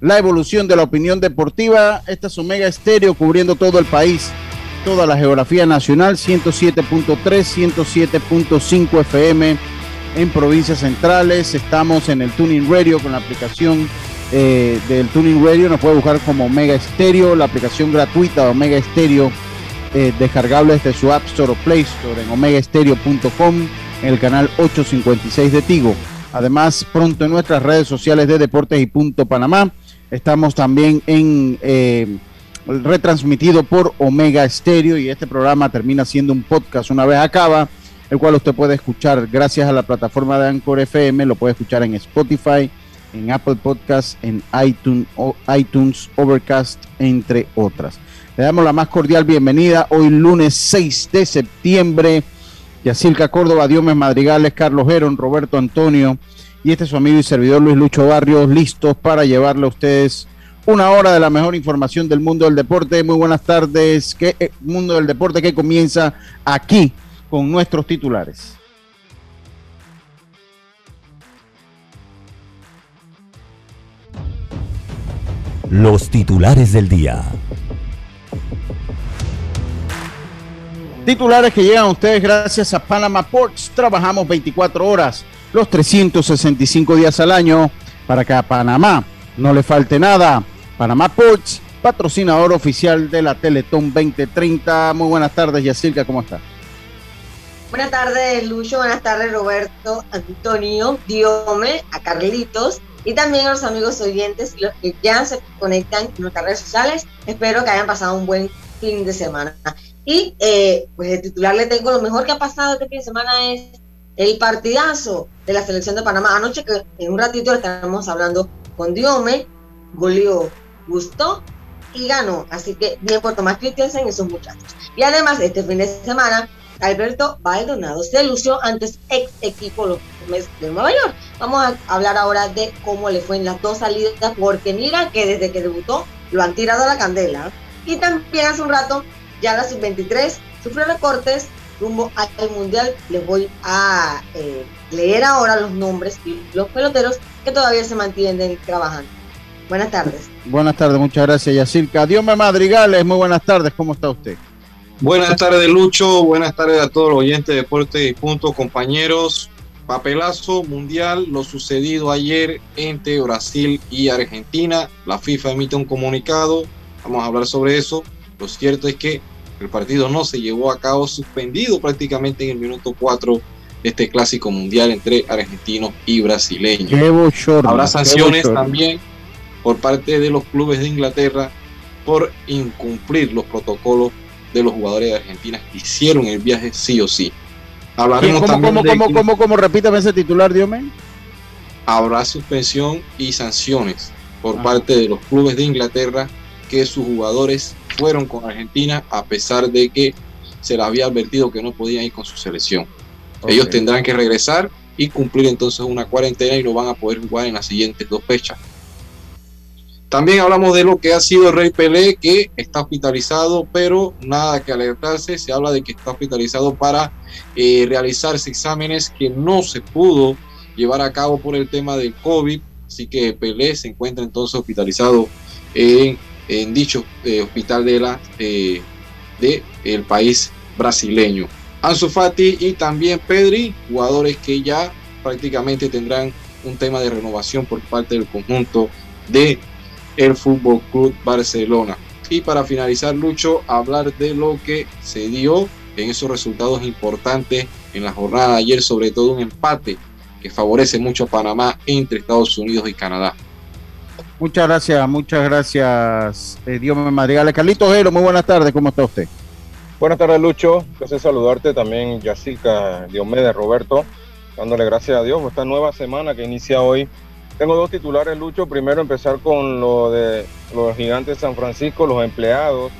La evolución de la opinión deportiva. Esta es Omega Estéreo cubriendo todo el país, toda la geografía nacional. 107.3, 107.5 FM en provincias centrales. Estamos en el Tuning Radio con la aplicación eh, del Tuning Radio. Nos puede buscar como Omega Estéreo, la aplicación gratuita de Omega Estéreo, eh, descargable desde su App Store o Play Store en omegaestereo.com, en el canal 856 de Tigo. Además, pronto en nuestras redes sociales de Deportes y Punto Panamá. Estamos también en eh, retransmitido por Omega Estéreo y este programa termina siendo un podcast una vez acaba, el cual usted puede escuchar gracias a la plataforma de Anchor FM, lo puede escuchar en Spotify, en Apple Podcast, en iTunes, iTunes, Overcast, entre otras. Le damos la más cordial bienvenida hoy lunes 6 de septiembre. Yacilca Córdoba, Diomes Madrigales, Carlos Heron, Roberto Antonio y este es su amigo y servidor Luis Lucho Barrios, listos para llevarle a ustedes una hora de la mejor información del mundo del deporte. Muy buenas tardes, que eh, mundo del deporte que comienza aquí con nuestros titulares. Los titulares del día. Titulares que llegan a ustedes gracias a Panama Ports. Trabajamos 24 horas, los 365 días al año, para que a Panamá no le falte nada. Panamá Ports, patrocinador oficial de la Teletón 2030. Muy buenas tardes, Yacirca, ¿cómo está? Buenas tardes, Lucho. Buenas tardes, Roberto, Antonio, Diome, a Carlitos y también a los amigos oyentes y los que ya se conectan en nuestras redes sociales. Espero que hayan pasado un buen fin de semana. Y eh, pues el titular le tengo lo mejor que ha pasado este fin de semana es el partidazo de la selección de Panamá. Anoche que en un ratito estaremos hablando con Diome, goleó, gustó y ganó. Así que bien por Tomás Christensen y esos muchachos. Y además este fin de semana Alberto Baldonado se lució ante ex equipo los de Nueva York. Vamos a hablar ahora de cómo le fue en las dos salidas, porque mira que desde que debutó lo han tirado a la candela. Y también hace un rato, ya la sub-23 sufrió recortes rumbo al Mundial. Les voy a eh, leer ahora los nombres y los peloteros que todavía se mantienen trabajando. Buenas tardes. Buenas tardes, muchas gracias, Yacirca. me Madrigales, muy buenas tardes, ¿cómo está usted? Buenas tardes, Lucho. Buenas tardes a todos los oyentes de Deporte y Punto, compañeros. Papelazo mundial, lo sucedido ayer entre Brasil y Argentina. La FIFA emite un comunicado. Vamos a hablar sobre eso. Lo cierto es que el partido no se llevó a cabo, suspendido prácticamente en el minuto 4 de este clásico mundial entre argentinos y brasileños. Habrá sanciones también por parte de los clubes de Inglaterra por incumplir los protocolos de los jugadores de Argentina que hicieron el viaje sí o sí. Hablaremos ¿Cómo, también cómo, cómo, cómo, cómo, repítame ese titular, Diome? Habrá suspensión y sanciones por ah. parte de los clubes de Inglaterra que sus jugadores fueron con Argentina a pesar de que se les había advertido que no podían ir con su selección. Ellos tendrán que regresar y cumplir entonces una cuarentena y no van a poder jugar en las siguientes dos fechas. También hablamos de lo que ha sido el Rey Pelé, que está hospitalizado, pero nada que alertarse. Se habla de que está hospitalizado para eh, realizarse exámenes que no se pudo llevar a cabo por el tema del COVID. Así que Pelé se encuentra entonces hospitalizado en, dicho eh, hospital de la eh, de el país brasileño. Ansu Fati y también Pedri, jugadores que ya prácticamente tendrán un tema de renovación por parte del conjunto de el Fútbol Club Barcelona. Y para finalizar, Lucho, hablar de lo que se dio en esos resultados importantes en la jornada de ayer, sobre todo un empate que favorece mucho a Panamá entre Estados Unidos y Canadá. Muchas gracias, muchas gracias, eh, Dios me Madrigal. Carlitos Ojero, muy buenas tardes, ¿cómo está usted? Buenas tardes, Lucho. Gracias saludarte también, Yacirca, Diomedes, Roberto, dándole gracias a Dios por esta nueva semana que inicia hoy. Tengo dos titulares, Lucho. Primero, empezar con lo de los gigantes de San Francisco, los empleados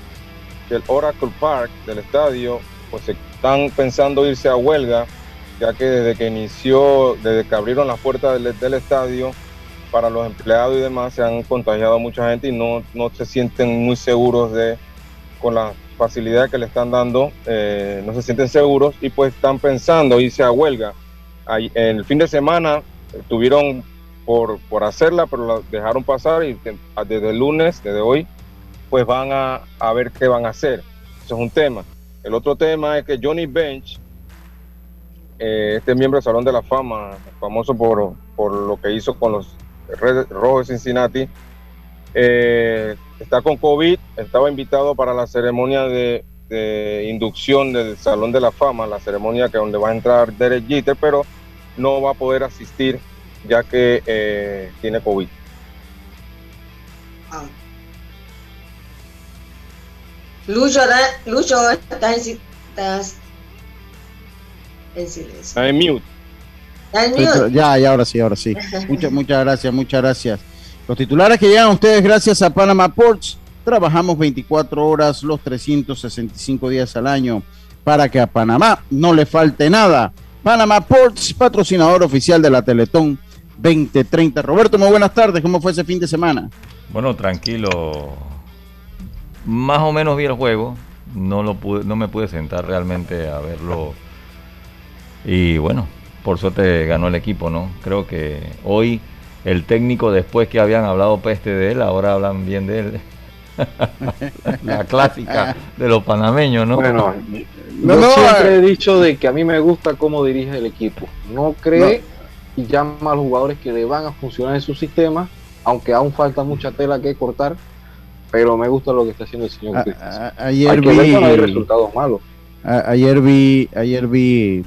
del Oracle Park, del estadio, pues están pensando irse a huelga, ya que desde que inició, desde que abrieron las puertas del, estadio, para los empleados y demás se han contagiado mucha gente y no, no se sienten muy seguros de con la facilidad que le están dando, eh, no se sienten seguros y pues están pensando irse a huelga. el fin de semana tuvieron por, por hacerla, pero la dejaron pasar y desde el lunes, desde hoy, pues van a, a ver qué van a hacer. Eso es un tema. El otro tema es que Johnny Bench, eh, este miembro del Salón de la Fama, famoso por, por lo que hizo con los Red Rojos de Cincinnati, eh, está con COVID, estaba invitado para la ceremonia de, inducción del Salón de la Fama, la ceremonia que donde va a entrar Derek Jeter, pero no va a poder asistir ya que eh, tiene COVID. Ah. Lucho, Lucho estás, en, estás en silencio. Está en mute. Ya, ya, ahora sí, ahora sí. muchas, muchas gracias, muchas gracias. Los titulares que llegan a ustedes gracias a Panama Ports. Trabajamos 24 horas los 365 días al año para que a Panamá no le falte nada. Panama Ports, patrocinador oficial de la Teletón 2030. Roberto, muy buenas tardes. ¿Cómo fue ese fin de semana? Bueno, tranquilo más o menos vi el juego, no, lo pude, no me pude sentar realmente a verlo. Y bueno, por suerte ganó el equipo, ¿no? Creo que hoy el técnico, después que habían hablado peste de él, ahora hablan bien de él. La clásica de los panameños, ¿no? Bueno, yo siempre he dicho de que a mí me gusta cómo dirige el equipo. No cree y llama a los jugadores que le van a funcionar en su sistema, aunque aún falta mucha tela que cortar pero me gusta lo que está haciendo el señor ayer vi, hay resultados malos. ayer vi, ayer vi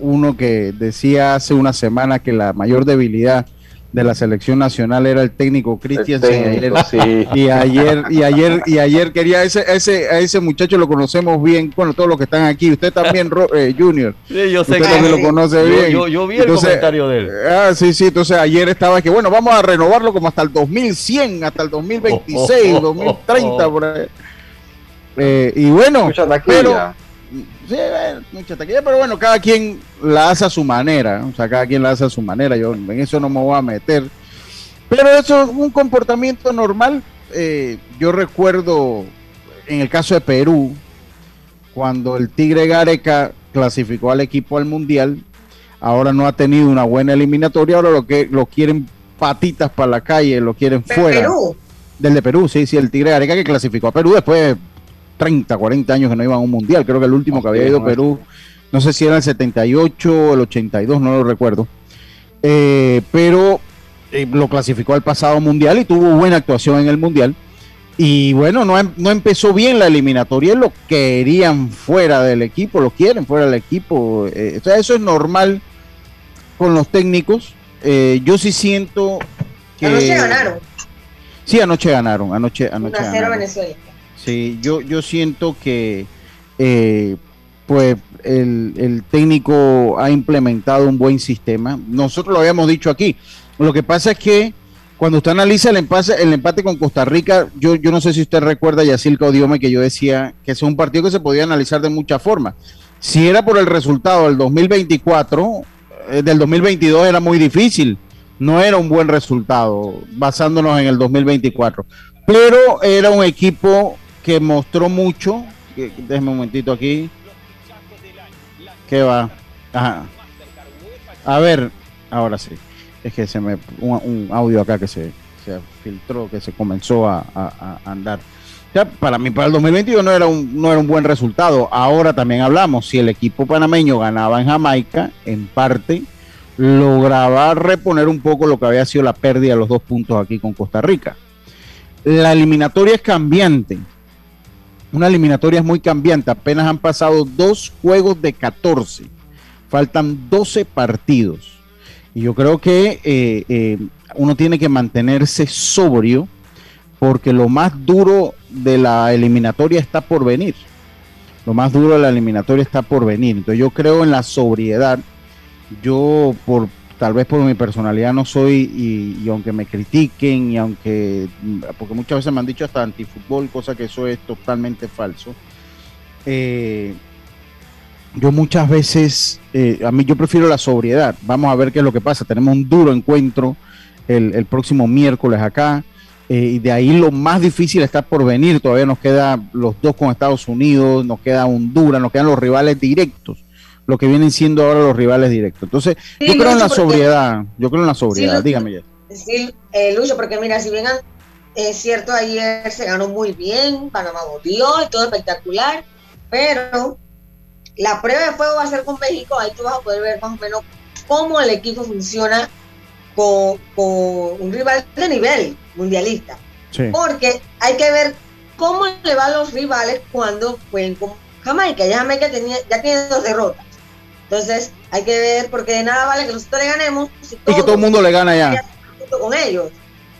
uno que decía hace una semana que la mayor debilidad de la selección nacional era el técnico Cristian y ayer y ayer y ayer quería ese ese a ese muchacho lo conocemos bien bueno todos los que están aquí usted también eh, Junior. Sí, yo sé que lo conoce bien. yo, vi el comentario de él. ah sí sí entonces ayer estaba que bueno vamos a renovarlo como hasta el 2100 hasta el 2026 2030 por ahí. Eh, y bueno pero Sí, mucha taquilla, pero bueno, cada quien la hace a su manera, o sea, cada quien la hace a su manera, yo en eso no me voy a meter. Pero eso es un comportamiento normal. Eh, yo recuerdo en el caso de Perú, cuando el Tigre Gareca clasificó al equipo al Mundial, ahora no ha tenido una buena eliminatoria, ahora lo que lo quieren patitas para la calle, lo quieren fuera. Perú? Del de Perú, sí, sí, el Tigre Gareca que clasificó a Perú después 30, 40 años que no iban a un mundial. Creo que el último que había ido a Perú, no sé si era el 78 o el 82, no lo recuerdo. Eh, pero eh, lo clasificó al pasado mundial y tuvo buena actuación en el mundial. Y bueno, no, em, no empezó bien la eliminatoria, lo querían fuera del equipo, lo quieren fuera del equipo. Eh, eso es normal con los técnicos. yo sí siento que... Anoche ganaron. Sí, anoche ganaron, anoche, anoche ganaron. Venezuela. Sí, yo, yo siento que eh, pues el, técnico ha implementado un buen sistema. Nosotros lo habíamos dicho aquí. Lo que pasa es que cuando usted analiza el empate, el empate con Costa Rica, yo, yo no sé si usted recuerda, Yacilca Odiome, que yo decía que es un partido que se podía analizar de muchas formas. Si era por el resultado del 2024, eh, del 2022 era muy difícil. No era un buen resultado, basándonos en el 2024. Pero era un equipo que mostró mucho. Déjeme un momentito aquí. ¿Qué va? A ver, ahora sí. Es que se me. Un, audio acá que se, filtró, que se comenzó a, andar. Ya, para mí, para el 2022 no era, un, no era un buen resultado. Ahora también hablamos. Si el equipo panameño ganaba en Jamaica, en parte lograba reponer un poco lo que había sido la pérdida de los dos puntos aquí con Costa Rica. la eliminatoria es cambiante. Una eliminatoria es muy cambiante. Apenas han pasado dos juegos de 14. Faltan 12 partidos. Y yo creo que eh, eh, uno tiene que mantenerse sobrio porque lo más duro de la eliminatoria está por venir. Lo más duro de la eliminatoria está por venir. Entonces yo creo en la sobriedad. Yo por tal vez por mi personalidad no soy, y, aunque me critiquen, y aunque, porque muchas veces me han dicho hasta antifútbol, cosa que eso es totalmente falso. Eh, yo muchas veces, eh, a mí yo prefiero la sobriedad. Vamos a ver qué es lo que pasa. Tenemos un duro encuentro el, próximo miércoles acá. Eh, y de ahí lo más difícil está por venir. Todavía nos queda los dos con Estados Unidos, nos queda Honduras, nos quedan los rivales directos lo que vienen siendo ahora los rivales directos. Entonces, yo creo en la sobriedad, yo creo en la sobriedad, dígame ya. Sí, eh, Lucho, porque mira, si bien es cierto, ayer se ganó muy bien, Panamá volvió y todo espectacular, pero la prueba de fuego va a ser con México, ahí tú vas a poder ver más o menos cómo el equipo funciona con, un rival de nivel mundialista. Porque hay que ver cómo le van los rivales cuando jueguen con Jamaica. Ya Jamaica tenía, ya tiene dos derrotas. Entonces, hay que ver, porque de nada vale que nosotros le ganemos. y que todo el mundo le gana ya. Con ellos.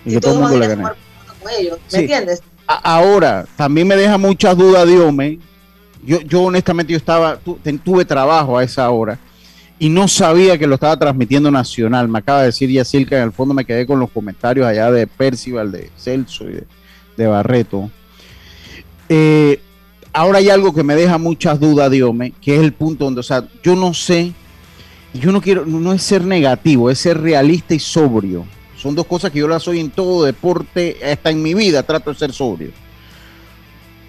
Y que todo el mundo le gana. Con ellos, ¿Me entiendes? ahora, también me deja muchas dudas, Diome. Yo, yo honestamente, yo estaba, tuve trabajo a esa hora y no sabía que lo estaba transmitiendo Nacional. Me acaba de decir Yacil que en el fondo me quedé con los comentarios allá de Percival, de Celso y de, de Barreto. Eh, ahora hay algo que me deja muchas dudas, Diome, que es el punto donde, o sea, yo no sé, yo no quiero, no es ser negativo, es ser realista y sobrio. Son dos cosas que yo las soy en todo deporte, hasta en mi vida trato de ser sobrio.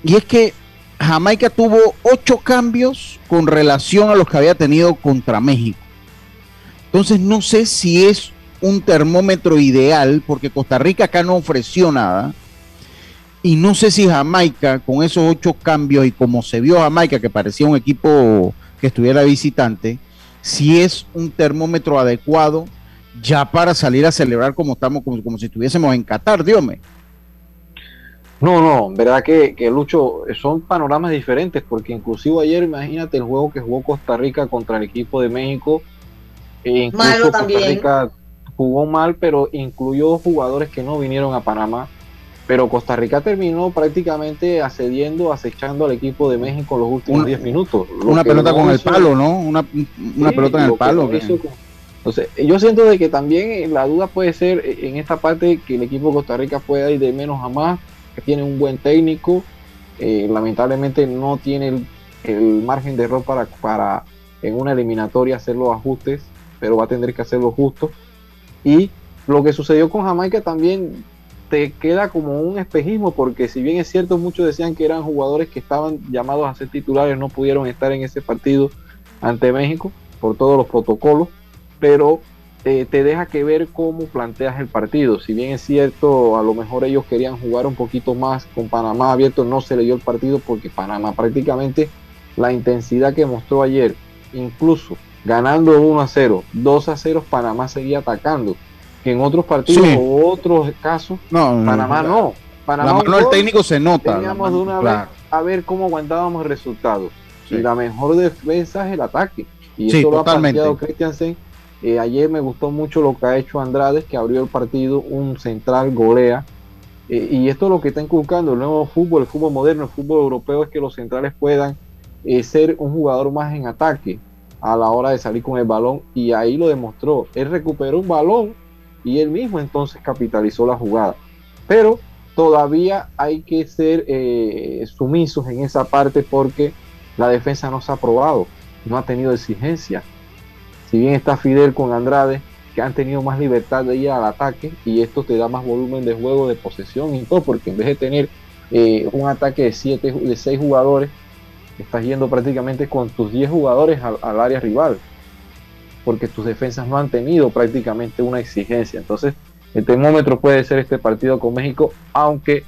Y es que Jamaica tuvo ocho cambios con relación a los que había tenido contra México. Entonces no sé si es un termómetro ideal, porque Costa Rica acá no ofreció nada y no sé si Jamaica, con esos ocho cambios y como se vio Jamaica, que parecía un equipo que estuviera visitante, si es un termómetro adecuado ya para salir a celebrar como estamos, como, si estuviésemos en Qatar, Dios No, no, verdad que, que, Lucho, son panoramas diferentes, porque inclusive ayer, imagínate el juego que jugó Costa Rica contra el equipo de México. E Malo Costa Rica jugó mal, pero incluyó jugadores que no vinieron a Panamá pero Costa Rica terminó prácticamente accediendo, acechando al equipo de México los últimos 10 minutos. Una pelota con el palo, ¿no? Una, pelota en el palo. entonces, yo siento de que también la duda puede ser en esta parte que el equipo de Costa Rica pueda ir de menos a más, que tiene un buen técnico, eh, lamentablemente no tiene el, margen de error para, para en una eliminatoria hacer los ajustes, pero va a tener que hacerlo justo. Y lo que sucedió con Jamaica también te queda como un espejismo, porque si bien es cierto, muchos decían que eran jugadores que estaban llamados a ser titulares, no pudieron estar en ese partido ante México por todos los protocolos, pero eh, te deja que ver cómo planteas el partido. Si bien es cierto, a lo mejor ellos querían jugar un poquito más con Panamá abierto, no se le dio el partido porque Panamá prácticamente la intensidad que mostró ayer, incluso ganando 1 a 0, 2 a 0, Panamá seguía atacando en otros partidos o otros casos, Panamá no. Panamá no, el técnico se nota. Teníamos de una vez a ver cómo aguantábamos el resultado. Y la mejor defensa es el ataque. Y eso lo ha planteado Christiansen. Eh, ayer me gustó mucho lo que ha hecho Andrade, que abrió el partido, un central golea. Eh, y esto es lo que está inculcando el nuevo fútbol, el fútbol moderno, el fútbol europeo, es que los centrales puedan eh, ser un jugador más en ataque a la hora de salir con el balón. Y ahí lo demostró. Él recuperó un balón y él mismo entonces capitalizó la jugada. Pero todavía hay que ser eh, sumisos en esa parte porque la defensa no se ha probado, no ha tenido exigencia. Si bien está Fidel con Andrade, que han tenido más libertad de ir al ataque y esto te da más volumen de juego, de posesión y todo, porque en vez de tener eh, un ataque de, siete, de seis jugadores, estás yendo prácticamente con tus 10 jugadores al área rival porque tus defensas no han tenido prácticamente una exigencia. Entonces, el termómetro puede ser este partido con México, aunque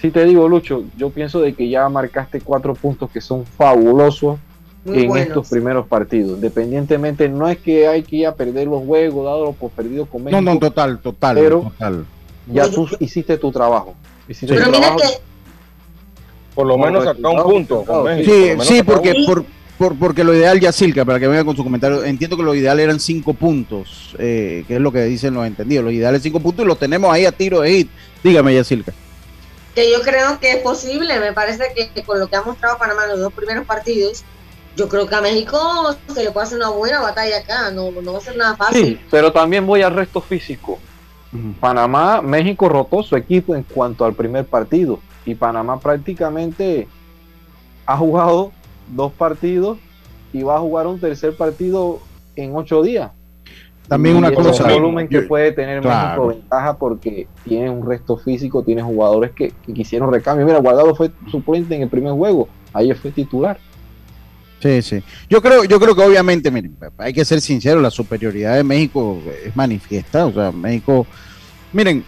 si te digo, Lucho, yo pienso de que ya marcaste cuatro puntos que son fabulosos en estos primeros partidos. Independientemente, no es que hay que ir a perder los juegos, dado por perdido con México. No, no, total, total. Pero, total. ya tú hiciste tu trabajo. Hiciste Pero tu mira trabajo. que Por lo menos sacar un punto con. México. Sí, por sí, porque un- por, por- porque lo ideal, Yacilca, para que venga con su comentario, entiendo que lo ideal eran cinco puntos, eh, que es lo que dicen los entendidos. Los ideales cinco puntos y los tenemos ahí a tiro de hit. Dígame, Yacilca. que yo creo que es posible. Me parece que con lo que ha mostrado Panamá en los dos primeros partidos, yo creo que a México se le puede hacer una buena batalla acá. No, no va a ser nada fácil. Sí, pero también voy al resto físico. Panamá, México rotó su equipo en cuanto al primer partido y Panamá prácticamente ha jugado dos partidos y va a jugar un tercer partido en ocho días. También Y una cosa. un volumen que puede tener Claro. México ventaja porque tiene un resto físico, tiene jugadores que, que quisieron recambio. Mira, Guardado fue suplente en el primer juego, ayer fue titular. Sí, sí. Yo creo, yo creo que obviamente, miren, hay que ser sincero, la superioridad de México es manifiesta. O sea, México, miren,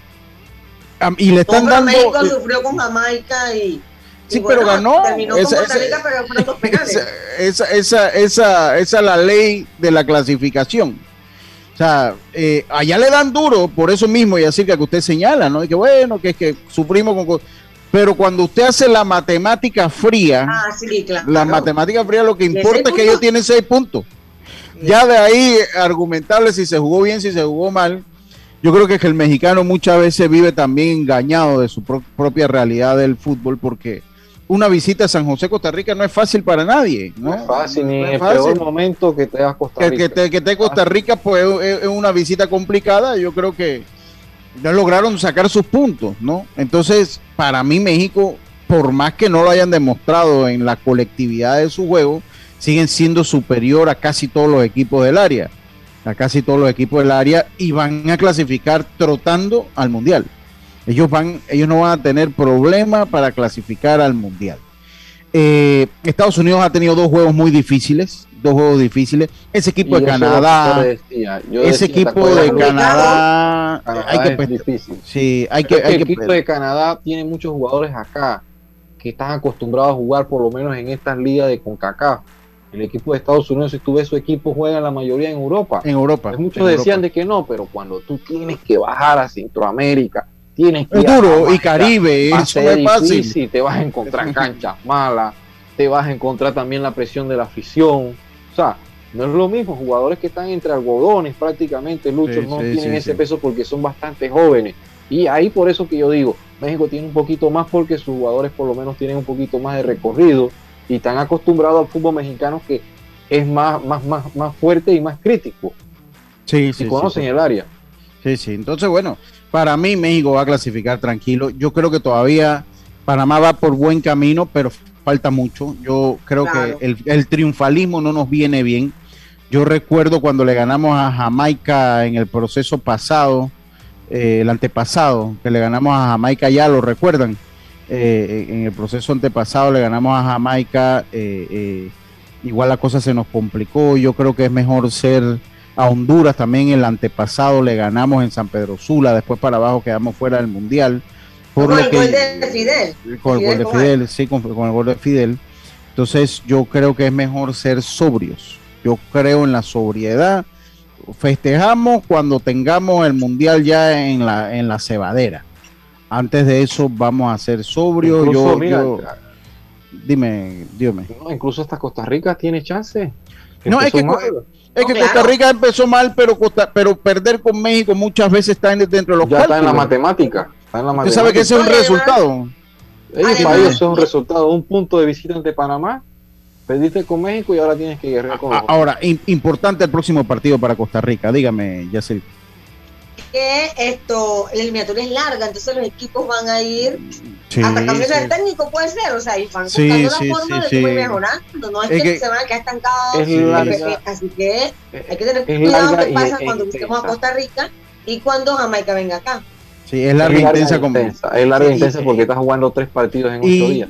y le están dando. México sufrió con Jamaica y. Sí, pero ganó. Terminó Esa- con esa- pero esa, esa, esa, esa, esa es la ley de la clasificación. O sea, eh, allá le dan duro por eso mismo y así que usted señala, ¿no? Y que bueno, que es que sufrimos con... co- Pero cuando usted hace la matemática fría, Ah, sí, claro. la matemática fría lo que ¿De importa es que ellos tienen seis puntos. Ya de ahí argumentable si se jugó bien, si se jugó mal. Yo creo que, es que el mexicano muchas veces vive también engañado de su pro- propia realidad del fútbol porque una visita a San José, Costa Rica no es fácil para nadie. No, No es fácil, ni No el fácil. peor momento que te das Costa Que, Rica. que te, que te Costa Rica pues es, es una visita complicada. Yo creo que ya lograron sacar sus puntos, ¿no? Entonces, para mí México, por más que no lo hayan demostrado en la colectividad de su juego, siguen siendo superior a casi todos los equipos del área, a casi todos los equipos del área y van a clasificar trotando al mundial. Ellos van, ellos no van a tener problema para clasificar al mundial. Eh, Estados Unidos ha tenido dos juegos muy difíciles, dos juegos difíciles. Ese equipo de Canadá, decía. Ese decía, ¿te equipo de? Canadá, Canadá hay que es difícil. sí, hay Creo que, hay el que equipo de Canadá tiene muchos jugadores acá que están acostumbrados a jugar por lo menos en estas ligas de CONCACAF. El equipo de Estados Unidos, si tú ves su equipo, juega la mayoría en Europa. en Europa. Pues muchos en decían Europa. de que no, pero cuando tú tienes que bajar a Centroamérica, tienes que es duro y Caribe, va eso no ser es fácil. difícil, te vas a encontrar canchas malas, te vas a encontrar también la presión de la afición. O sea, no es lo mismo, jugadores que están entre algodones prácticamente, Lucho, Sí, no sí, tienen sí, ese peso porque son bastante jóvenes. Y ahí por eso que yo digo, México tiene un poquito más porque sus jugadores por lo menos tienen un poquito más de recorrido y están acostumbrados al fútbol mexicano que es más, más, más, más fuerte y más crítico. Sí, sí, sí, conocen el área. Sí, sí. Entonces, bueno, para mí México va a clasificar tranquilo. Yo creo que todavía Panamá va por buen camino, pero falta mucho. Yo creo Claro. que el, el triunfalismo no nos viene bien. Yo recuerdo cuando le ganamos a Jamaica en el proceso pasado, eh, el antepasado, que le ganamos a Jamaica, ya lo recuerdan. Eh, en el proceso antepasado le ganamos a Jamaica, eh, eh, igual la cosa se nos complicó. Yo creo que es mejor ser a Honduras también el antepasado le ganamos en San Pedro Sula, después para abajo quedamos fuera del mundial. Por Con lo el que, gol de Fidel. con el gol de Fidel sí, con, con el gol de Fidel. Entonces yo creo que es mejor ser sobrios. Yo creo en la sobriedad. Festejamos cuando tengamos el mundial ya en la, en la cebadera. Antes de eso vamos a ser sobrios. Incluso, Yo, mira, yo- dime, dime. no, incluso hasta Costa Rica tiene chance. No, es empezó que-. Es No, que claro. Costa Rica empezó mal, pero Costa- pero perder con México muchas veces está en- dentro de los ya está en la cálculos. matemática. Está en la Usted sabe que ese es un resultado. Ellos, para ellos es un resultado, un punto de visita ante Panamá. Perdiste con México y ahora tienes que guerrear con Ahora, im- importante el próximo partido para Costa Rica. Dígame, Yacel. Que esto, la eliminatoria es larga, entonces los equipos van a ir Sí, hasta cambiar sí. el técnico, puede ser, o sea, y van Sí, buscando sí, la forma sí, de cómo sí. ir mejorando, no es, Es que, que- se van a quedar estancados, Es larga. así que hay que tener Es cuidado larga qué pasa es cuando busquemos a Costa Rica y cuando Jamaica venga acá. Sí, es larga e intensa como. intensa, Es larga e Sí, intensa porque estás jugando tres partidos en y- ocho días.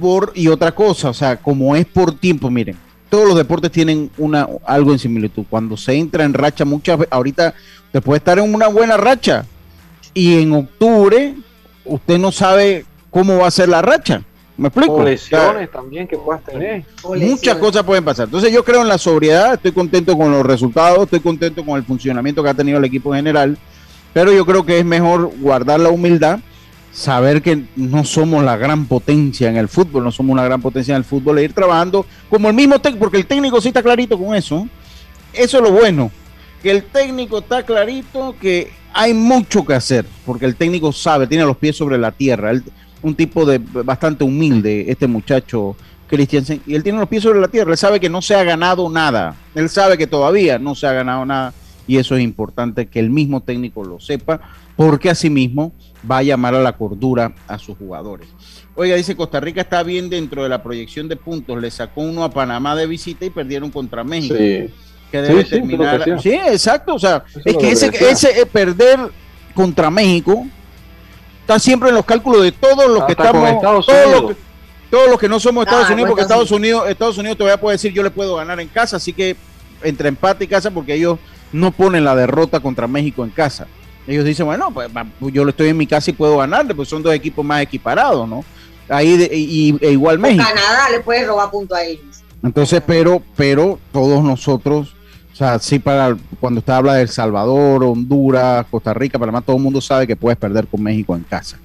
por y otra cosa, o sea, como es por tiempo, miren, todos los deportes tienen una algo en similitud. Cuando se entra en racha muchas veces, ahorita usted puede estar en una buena racha y en octubre usted no sabe cómo va a ser la racha. ¿Me explico? O O sea, lesiones también que puedas tener. Muchas cosas pueden pasar. Entonces yo creo en la sobriedad, estoy contento con los resultados, estoy contento con el funcionamiento que ha tenido el equipo en general Pero yo creo que es mejor guardar la humildad, saber que no somos la gran potencia en el fútbol, no somos una gran potencia en el fútbol, e ir trabajando como el mismo técnico, porque el técnico sí está clarito con eso. Eso es lo bueno, que el técnico está clarito que hay mucho que hacer, porque el técnico sabe, tiene los pies sobre la tierra. un tipo de bastante humilde, este muchacho Christiansen, y él tiene los pies sobre la tierra, él sabe que no se ha ganado nada, él sabe que todavía no se ha ganado nada, y eso es importante que el mismo técnico lo sepa, porque asimismo va a llamar a la cordura a sus jugadores. Oiga, dice Costa Rica está bien dentro de la proyección de puntos, le sacó uno a Panamá de visita y perdieron contra México. Sí. Que debe terminar. Sí, exacto. O sea, es que ese, ese eh, perder contra México está siempre en los cálculos de todos los que estamos. Todos los que, todos los que no somos Estados ah, Unidos, porque Estados Unidos, Estados Unidos todavía puede decir yo le puedo ganar en casa, así que entre empate y casa, porque ellos no ponen la derrota contra México en casa. Ellos dicen, bueno, pues, yo estoy en mi casa y puedo ganarle, pues son dos equipos más equiparados, ¿no? Ahí y, e igual México. Canadá le puede robar punto a ellos. Entonces, pero, pero todos nosotros, o sea, sí para cuando usted habla de El Salvador, Honduras, Costa Rica, Panamá, todo el mundo sabe que puedes perder con México en casa.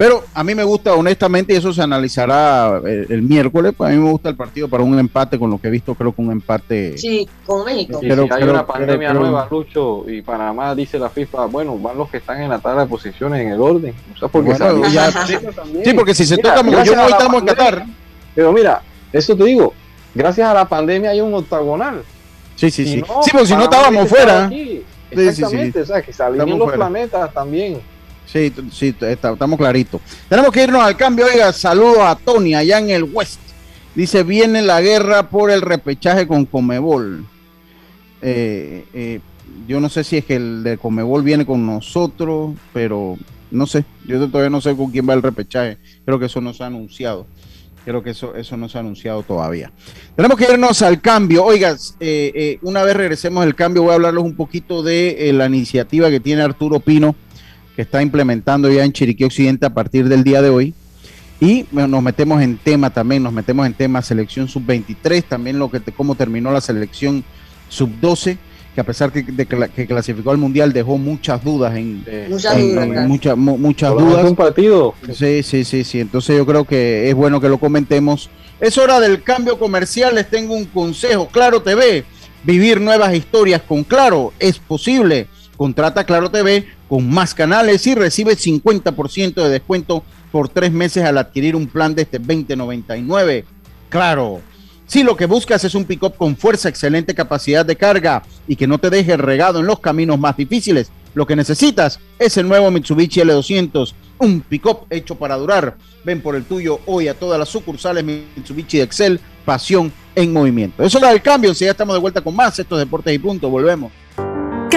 Pero a mí me gusta, honestamente, y eso se analizará eh, el, miércoles, pues a mí me gusta el partido para un empate, con lo que he visto, creo que un empate. Sí, con México. si hay una pandemia nueva, Lucho, y Panamá dice la FIFA, bueno, van los que están en la tabla de posiciones en el orden. O sea, porque sí, porque si se toca, yo no estamos en Qatar. Pero mira, eso te digo, gracias a la pandemia hay un octagonal. Sí, sí, sí. sí, porque si no estábamos fuera. Exactamente, o sea, que salieron los planetas también. Sí, sí, estamos claritos. Tenemos que irnos al cambio. Oiga, saludo a Tony allá en el West. Dice, viene la guerra por el repechaje con Comebol. Eh, eh, yo no sé si es que el de Comebol viene con nosotros, pero no sé. Yo todavía no sé con quién va el repechaje. Creo que eso no se ha anunciado. Creo que eso, eso no se ha anunciado todavía. Tenemos que irnos al cambio. Oiga, eh, una vez regresemos al cambio, voy a hablarles un poquito de la iniciativa que tiene Arturo Pino que está implementando ya en Chiriquí Occidente a partir del día de hoy. Y nos metemos en tema también, nos metemos en tema selección sub-23, también lo que cómo terminó la selección sub-12, que a pesar de que, clasificó al mundial dejó muchas dudas en, muchas dudas, muchas dudas. un partido. Sí, sí, sí, sí. Entonces yo creo que es bueno que lo comentemos. Es hora del cambio comercial. Les tengo un consejo. Claro TV, vivir nuevas historias con Claro es posible. Contrata Claro TV con más canales y recibe 50% de descuento por tres meses al adquirir un plan de este 2099. Claro, si lo que buscas es un pick-up con fuerza, excelente capacidad de carga y que no te deje regado en los caminos más difíciles, lo que necesitas es el nuevo Mitsubishi L200, un pick-up hecho para durar. Ven por el tuyo hoy a todas las sucursales Mitsubishi de Excel, pasión en movimiento. Eso da el cambio, si ya estamos de vuelta con más, estos deportes y punto, volvemos.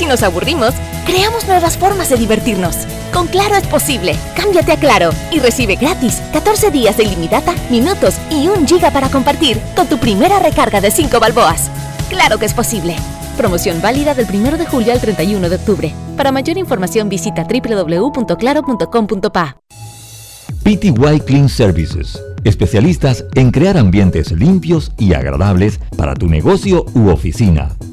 Si nos aburrimos, creamos nuevas formas de divertirnos. Con Claro es posible. Cámbiate a Claro y recibe gratis 14 días de ilimitada, minutos y un giga para compartir con tu primera recarga de 5 balboas. Claro que es posible. Promoción válida del 1 de julio al 31 de octubre. Para mayor información visita www.claro.com.pa. PTY Clean Services, especialistas en crear ambientes limpios y agradables para tu negocio u oficina.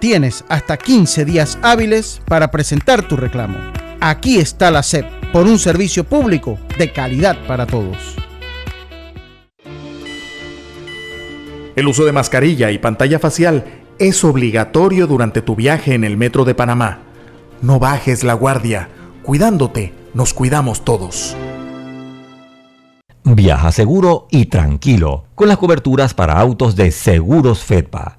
Tienes hasta 15 días hábiles para presentar tu reclamo. Aquí está la SEP por un servicio público de calidad para todos. El uso de mascarilla y pantalla facial es obligatorio durante tu viaje en el metro de Panamá. No bajes la guardia. Cuidándote, nos cuidamos todos. Viaja seguro y tranquilo con las coberturas para autos de Seguros Fedpa.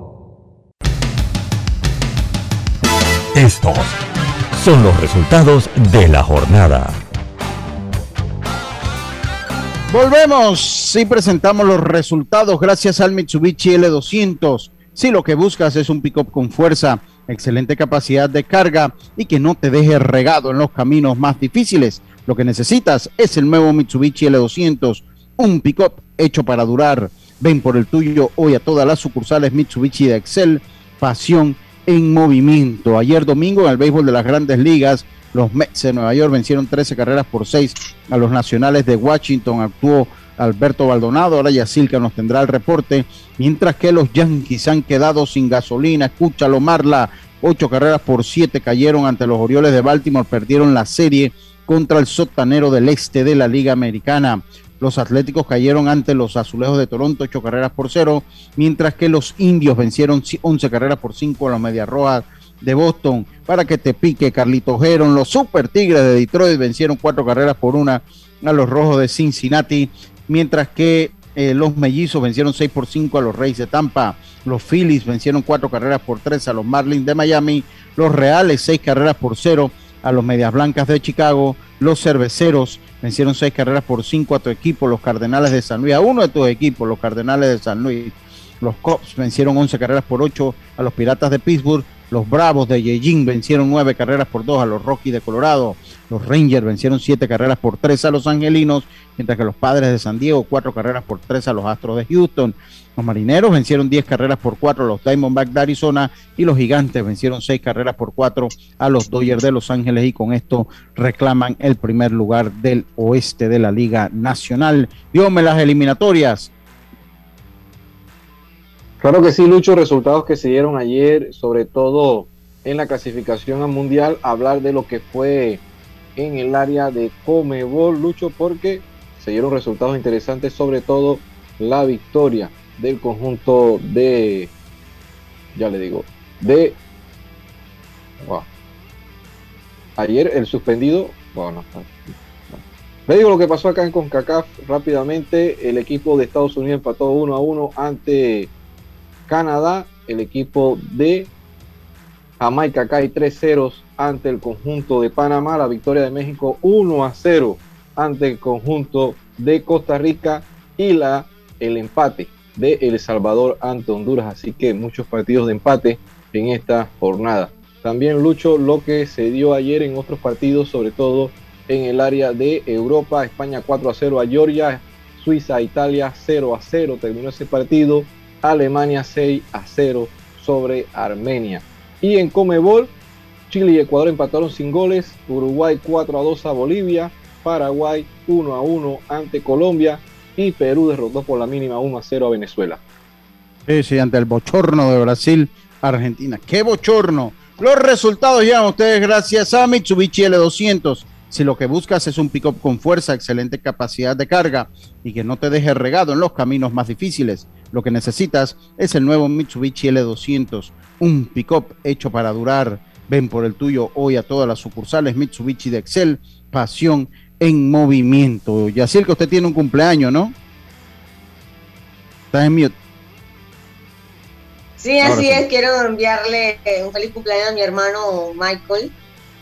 Estos son los resultados de la jornada. Volvemos y presentamos los resultados gracias al Mitsubishi L200. Si lo que buscas es un pick-up con fuerza, excelente capacidad de carga y que no te deje regado en los caminos más difíciles. Lo que necesitas es el nuevo Mitsubishi L200, un pick-up hecho para durar. Ven por el tuyo hoy a todas las sucursales Mitsubishi de Excel, pasión en movimiento. Ayer domingo en el béisbol de las grandes ligas, los Mets de Nueva York vencieron 13 carreras por 6 a los nacionales de Washington. Actuó Alberto Baldonado. Ahora Yacilca nos tendrá el reporte. Mientras que los Yankees han quedado sin gasolina. Escúchalo, Marla. Ocho carreras por siete cayeron ante los Orioles de Baltimore. Perdieron la serie contra el sotanero del este de la Liga Americana. Los Atléticos cayeron ante los Azulejos de Toronto, ocho carreras por cero, mientras que los Indios vencieron 11 carreras por cinco a los Medias Rojas de Boston. Para que te pique, Carlito Geron. Los Super Tigres de Detroit vencieron cuatro carreras por una a los Rojos de Cincinnati mientras que eh, los mellizos vencieron 6 por 5 a los Reyes de Tampa, los Phillies vencieron 4 carreras por 3 a los Marlins de Miami, los Reales 6 carreras por 0 a los Medias Blancas de Chicago, los Cerveceros vencieron 6 carreras por 5 a tu equipo, los Cardenales de San Luis, a uno de tus equipos, los Cardenales de San Luis, los Cops vencieron 11 carreras por 8 a los Piratas de Pittsburgh, los Bravos de Yejin vencieron 9 carreras por 2 a los Rockies de Colorado, los Rangers vencieron siete carreras por tres a los Angelinos, mientras que los Padres de San Diego cuatro carreras por tres a los Astros de Houston. Los Marineros vencieron diez carreras por cuatro a los Diamondbacks de Arizona y los Gigantes vencieron seis carreras por cuatro a los Dodgers de Los Ángeles y con esto reclaman el primer lugar del oeste de la Liga Nacional. Dios las eliminatorias. Claro que sí, Lucho, resultados que se dieron ayer, sobre todo en la clasificación al Mundial, hablar de lo que fue en el área de Comebol, Lucho, porque se dieron resultados interesantes, sobre todo la victoria del conjunto de, ya le digo, de, ayer el suspendido, bueno, le digo lo que pasó acá en CONCACAF rápidamente, el equipo de Estados Unidos empató 1 a 1 ante Canadá, el equipo de Jamaica cae 3 ceros ante el conjunto de Panamá, la victoria de México 1 a 0 ante el conjunto de Costa Rica y la, el empate de El Salvador ante Honduras. Así que muchos partidos de empate en esta jornada. También Lucho lo que se dio ayer en otros partidos, sobre todo en el área de Europa. España 4 a 0 a Georgia, Suiza Italia 0 a 0 terminó ese partido. Alemania 6 a 0 sobre Armenia. Y en Comebol, Chile y Ecuador empataron sin goles, Uruguay 4 a 2 a Bolivia, Paraguay 1 a 1 ante Colombia y Perú derrotó por la mínima 1 a 0 a Venezuela. Sí, sí, ante el bochorno de Brasil, Argentina. ¡Qué bochorno! Los resultados llegan ustedes gracias a Mitsubishi L200. Si lo que buscas es un pick-up con fuerza, excelente capacidad de carga y que no te deje regado en los caminos más difíciles, lo que necesitas es el nuevo Mitsubishi L200, un pick-up hecho para durar. Ven por el tuyo hoy a todas las sucursales Mitsubishi de Excel, pasión en movimiento. Y así el que usted tiene un cumpleaños, ¿no? Está en mute. Sí, así es. Quiero enviarle un feliz cumpleaños a mi hermano Michael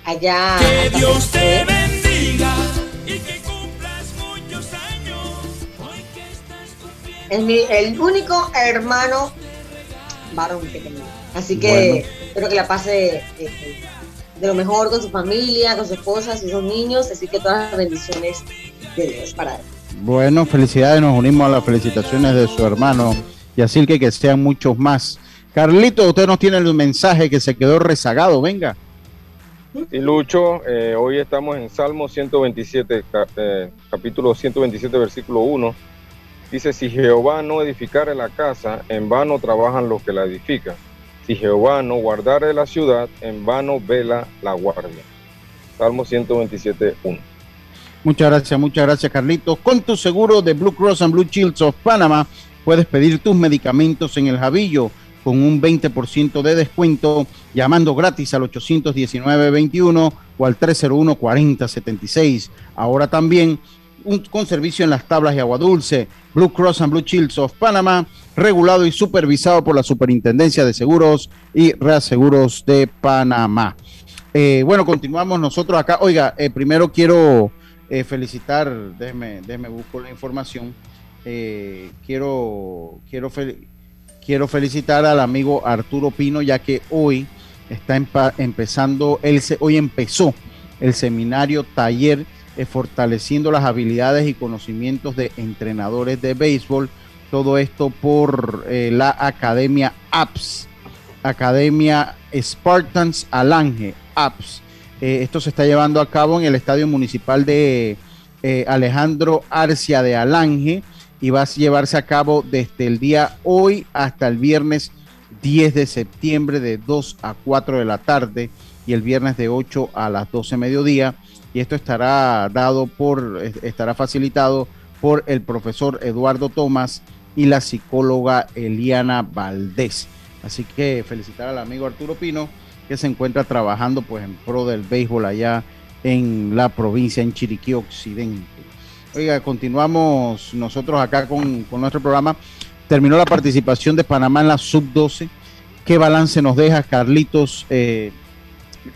allá. Que Dios te bendiga Es mi, el único hermano varón que tengo. Así que espero que la pase eh, de lo mejor con su familia, con su esposa, sus dos niños. Así que todas las bendiciones de Dios para él. Bueno, felicidades. Nos unimos a las felicitaciones de su hermano. Y así que que sean muchos más. Carlito, usted nos tiene el mensaje que se quedó rezagado, venga. Y Lucho, eh, hoy estamos en Salmo 127, eh, capítulo 127, versículo 1. Dice, si Jehová no edificare la casa, en vano trabajan los que la edifican. Si Jehová no guardare la ciudad, en vano vela la guardia. Salmo 127, 1. Muchas gracias, muchas gracias, Carlito. Con tu seguro de Blue Cross and Blue Shields of Panama, puedes pedir tus medicamentos en el Javillo con un 20% de descuento llamando gratis al 819-21 o al 301-4076. Ahora también con servicio en las tablas de agua dulce. Blue Cross and Blue Shields of Panama, regulado y supervisado por la Superintendencia de Seguros y Reaseguros de Panamá. Eh, bueno, continuamos nosotros acá. Oiga, eh, primero quiero eh, felicitar, déjeme, déjeme buscar la información. quiero, quiero quiero felicitar al amigo Arturo Pino, ya que hoy está empezando, él hoy empezó el seminario taller eh, fortaleciendo las habilidades y conocimientos de entrenadores de béisbol. Todo esto por eh, la Academia APS, Academia Spartans Alange, APS. Eh, esto se está llevando a cabo en el Estadio Municipal de Alejandro Arcia de Alange y va a llevarse a cabo desde el día hoy hasta el viernes 10 de septiembre de 2 a 4 de la tarde y el viernes de 8 a las 12 mediodía y esto estará dado por estará facilitado por el profesor Eduardo Tomás y la psicóloga Eliana Valdés. Así que felicitar al amigo Arturo Pino que se encuentra trabajando pues en pro del béisbol allá en la provincia en Chiriquí Occidente. Oiga, continuamos nosotros acá con, nuestro programa. Terminó la participación de Panamá en la sub-12. ¿Qué balance nos deja Carlitos eh,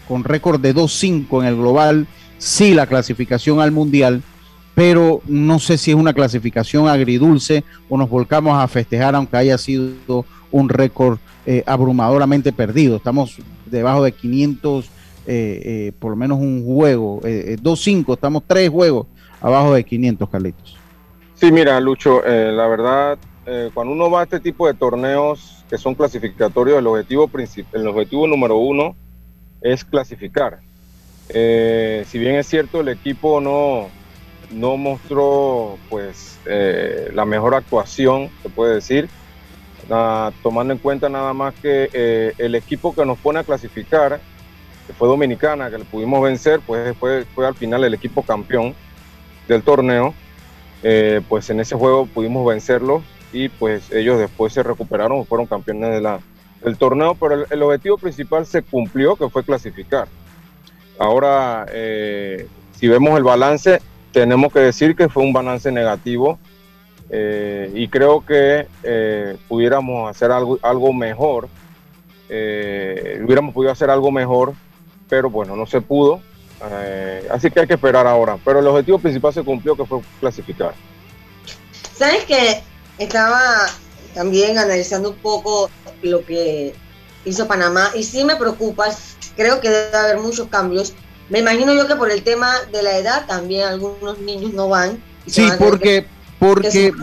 con récord de 2-5 en el global? Sí, la clasificación al mundial, pero no sé si es una clasificación agridulce o nos volcamos a festejar aunque haya sido un récord eh, abrumadoramente perdido. Estamos debajo de 500, eh, por lo menos un juego, 2-5, estamos tres juegos abajo de 500, Carlitos. Sí, mira, Lucho, eh, la verdad, eh, cuando uno va a este tipo de torneos que son clasificatorios, el objetivo, el objetivo número uno es clasificar. Eh, si bien es cierto, el equipo no, no mostró pues la mejor actuación, se puede decir, tomando en cuenta nada más que el equipo que nos pone a clasificar, que fue Dominicana, que le pudimos vencer, pues fue, fue al final el equipo campeón del torneo, eh, pues en ese juego pudimos vencerlo y pues ellos después se recuperaron, fueron campeones del torneo, pero el, objetivo principal se cumplió, que fue clasificar. Ahora, eh, si vemos el balance, tenemos que decir que fue un balance negativo eh, y creo que pudiéramos hacer algo, algo mejor, hubiéramos podido hacer algo mejor, pero bueno, no se pudo eh, así que hay que esperar ahora. Pero el objetivo principal se cumplió, que fue clasificar. ¿Sabes que Estaba también analizando un poco lo que hizo Panamá y sí me preocupa. Creo que debe haber muchos cambios. Me imagino yo que por el tema de la edad también algunos niños no van. Sí, porque, porque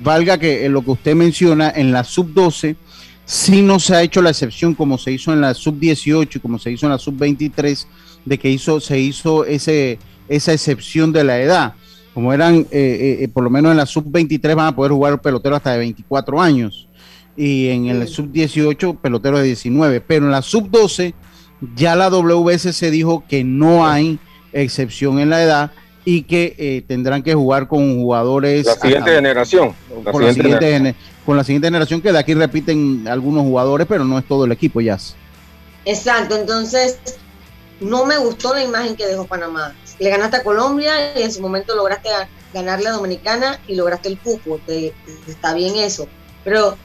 valga que lo que usted menciona en la sub-12 sí no se ha hecho la excepción como se hizo en la sub-18 y como se hizo en la sub-23 de que hizo, se hizo ese, esa excepción de la edad. Como eran, eh, eh, por lo menos en la sub-23 van a poder jugar pelotero hasta de 24 años. y en el sub-18 peloteros de 19, pero en la sub-12 ya la WSC dijo que no hay excepción en la edad y que eh, tendrán que jugar con jugadores. La siguiente generación. con, la siguiente, con la siguiente generación, que de aquí repiten algunos jugadores, pero no es todo el equipo, ya. Exacto, entonces no me gustó la imagen que dejó Panamá. Le ganaste a Colombia y en su momento lograste ganarle a Dominicana y lograste el cupo. está bien eso. Pero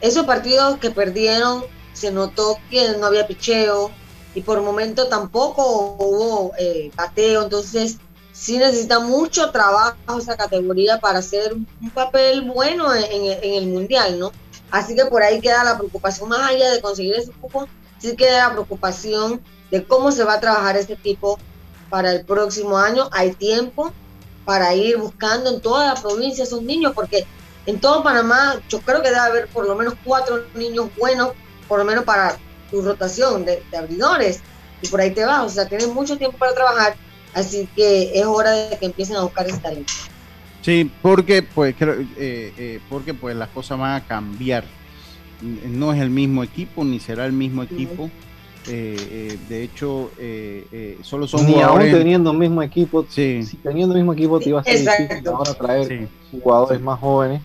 esos partidos que perdieron, se notó que no había picheo y por momento tampoco hubo eh. Entonces, sí necesita mucho trabajo esa categoría para hacer un papel bueno en, el mundial, ¿no? Así que por ahí queda la preocupación, más allá de conseguir ese cupo, sí queda la preocupación de cómo se va a trabajar este equipo para el próximo año. Hay tiempo para ir buscando en toda la provincia esos niños, porque en todo Panamá yo creo que debe haber por lo menos cuatro niños buenos, por lo menos para tu rotación de, abridores, y por ahí te vas, o sea, tienes mucho tiempo para trabajar Así que es hora de que empiecen a buscar ese talento. Sí, porque pues eh, eh, porque pues las cosas van a cambiar. No es el mismo equipo ni será el mismo equipo. Eh, de hecho, solo son ni aún teniendo el mismo equipo. Sí. Si teniendo el mismo equipo te iba a ser difícil ahora traer jugadores más jóvenes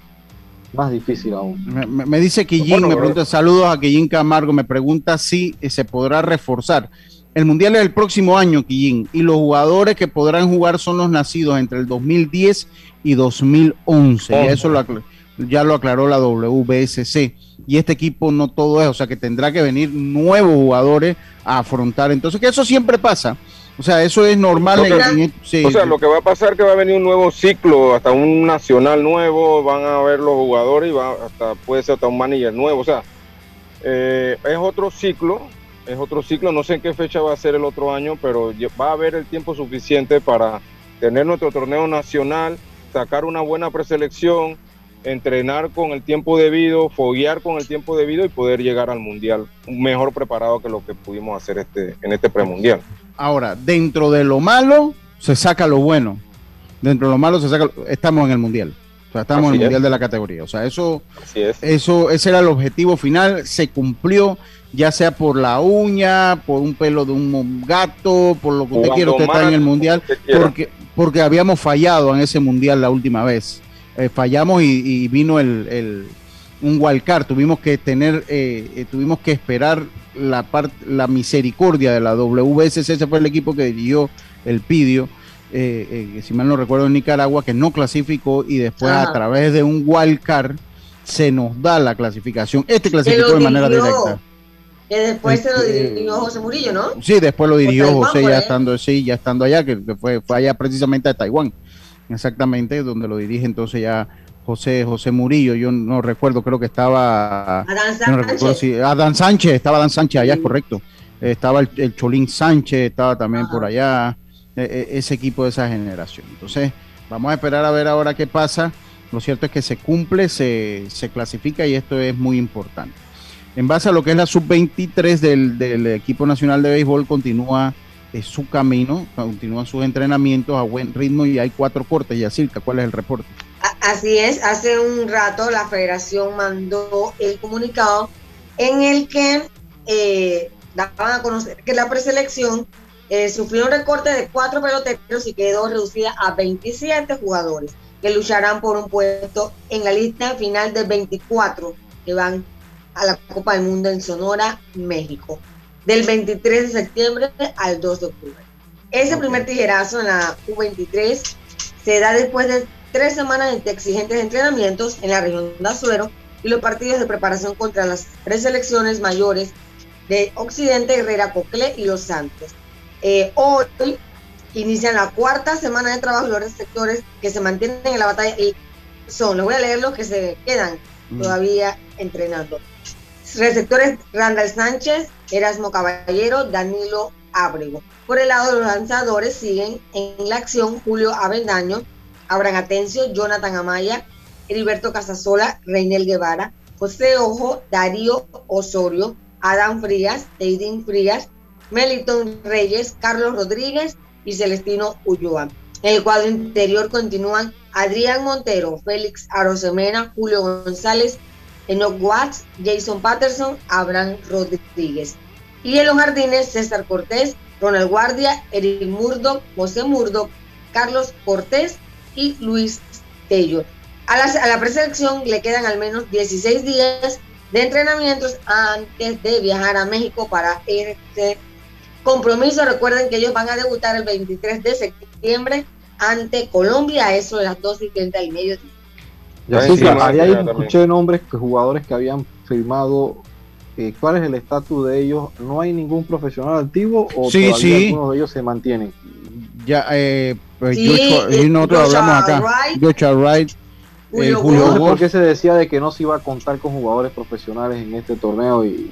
más difícil aún. Me, dice Quillín, me pregunta, saludos a Quillín Camargo, me pregunta si se podrá reforzar. El Mundial es el próximo año, Quillín, y los jugadores que podrán jugar son los nacidos entre el 2010 y 2011. Y eso lo ya lo aclaró la WBSC. Y este equipo no todo es, o sea que tendrá que venir nuevos jugadores a afrontar. Entonces, que eso siempre pasa. O sea, eso es normal. o sea, lo que va a pasar es que va a venir un nuevo ciclo, hasta un nacional nuevo, van a ver los jugadores y va hasta puede ser hasta un manager nuevo. O sea, eh, es otro ciclo es otro ciclo. No sé en qué fecha va a ser el otro año, pero va a haber el tiempo suficiente para tener nuestro torneo nacional, sacar una buena preselección, entrenar con el tiempo debido, foguear con el tiempo debido y poder llegar al mundial mejor preparado que lo que pudimos hacer este, en este premundial. Ahora, dentro de lo malo, se saca lo bueno. Dentro de lo malo, se saca. Estamos en el mundial. O sea, estamos en el mundial de la categoría. O sea, eso, eso, ese era el objetivo final. Se cumplió ya sea por la uña, por un pelo de un gato, por lo que usted quiera, usted está en el mundial, porque, porque habíamos fallado en ese mundial la última vez. Eh, fallamos y, vino el, un wildcard, tuvimos que tener, eh, eh, tuvimos que esperar la parte, la misericordia de la WSC, ese fue el equipo que dirigió el Pidio. si mal no recuerdo en Nicaragua, que no clasificó y después a través de un wildcard se nos da la clasificación. Este clasificó de manera directa. Que después se lo este, dirigió José Murillo, ¿no? Sí, después lo dirigió José ya estando, sí, ya estando allá, que, fue, fue allá precisamente a Taiwán, exactamente, donde lo dirige entonces ya José José Murillo, yo no recuerdo, creo que estaba Adán Sánchez. No Adán Sánchez, estaba Adán Sánchez allá, es correcto. Estaba el, Cholín Sánchez, estaba también por allá, e, e, ese equipo de esa generación. Entonces, vamos a esperar a ver ahora qué pasa. Lo cierto es que se cumple, se, se clasifica y esto es muy importante en base a lo que es la sub-23 del, equipo nacional de béisbol, continúa eh, su camino, continúan sus entrenamientos a buen ritmo y hay cuatro cortes. Yacirca, ¿cuál es el reporte? Así es, hace un rato la federación mandó el comunicado en el que eh, daban a conocer que la preselección eh, sufrió un recorte de cuatro peloteros y quedó reducida a 27 jugadores que lucharán por un puesto en la lista final de 24 que van a la Copa del Mundo en Sonora, México, del 23 de septiembre al 2 de octubre. Ese primer tijerazo en la U23 se da después de tres semanas de exigentes entrenamientos en la región de Azuero y los partidos de preparación contra las tres selecciones mayores de Occidente, Herrera, Cocle y Los Santos. Eh, hoy inician la cuarta semana de trabajo y los sectores que se mantienen en la batalla y son, les voy a leer los que se quedan mm. todavía entrenando. Receptores Randall Sánchez, Erasmo Caballero, Danilo Ábrego. Por el lado de los lanzadores siguen en la acción Julio Avendaño, Abraham Atencio, Jonathan Amaya, Heriberto Casasola, Reinel Guevara, José Ojo, Darío Osorio, Adam Frías, Teidín Frías, Meliton Reyes, Carlos Rodríguez y Celestino Ulloa. En el cuadro interior continúan Adrián Montero, Félix Arosemena, Julio González, Enoch Watts, Jason Patterson, Abraham Rodríguez. Y en los jardines, César Cortés, Ronald Guardia, Eric Murdo, José Murdo, Carlos Cortés y Luis Tello. A la, a la preselección le quedan al menos 16 días de entrenamientos antes de viajar a México para este compromiso. Recuerden que ellos van a debutar el 23 de septiembre ante Colombia, eso de las 2 y 30 del mediodía. Ya sí, ahí escuché nombres que jugadores que habían firmado. Eh, ¿Cuál es el estatus de ellos? ¿No hay ningún profesional activo o sí, sí. algunos de ellos se mantienen? Ya, eh, pues y nosotros hablamos acá. Joshua Wright. Eh, Julio, por qué se decía de que no se iba a contar con jugadores profesionales en este torneo y,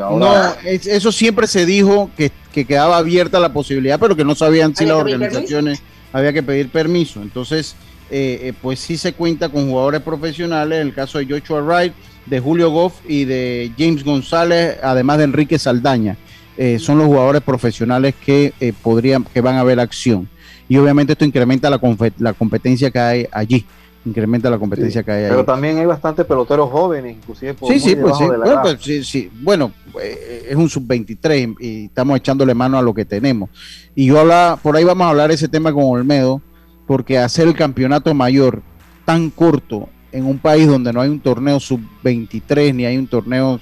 ahora... No, eso siempre se dijo que, que, quedaba abierta la posibilidad, pero que no sabían si las organizaciones había que pedir permiso. Entonces, eh, eh, pues sí se cuenta con jugadores profesionales, en el caso de Joshua Wright, de Julio Goff y de James González, además de Enrique Saldaña. Eh, son los jugadores profesionales que podrían, que van a ver acción. Y obviamente esto incrementa la, la competencia que hay allí incrementa la competencia que hay ahí. Pero también hay bastantes peloteros jóvenes, inclusive por sí, sí, pues sí. Bueno, pues, sí, sí. Bueno, es un sub-23 y, estamos echándole mano a lo que tenemos. Y yo hablaba, por ahí vamos a hablar ese tema con Olmedo, porque hacer el campeonato mayor tan corto en un país donde no hay un torneo sub-23 ni hay un torneo,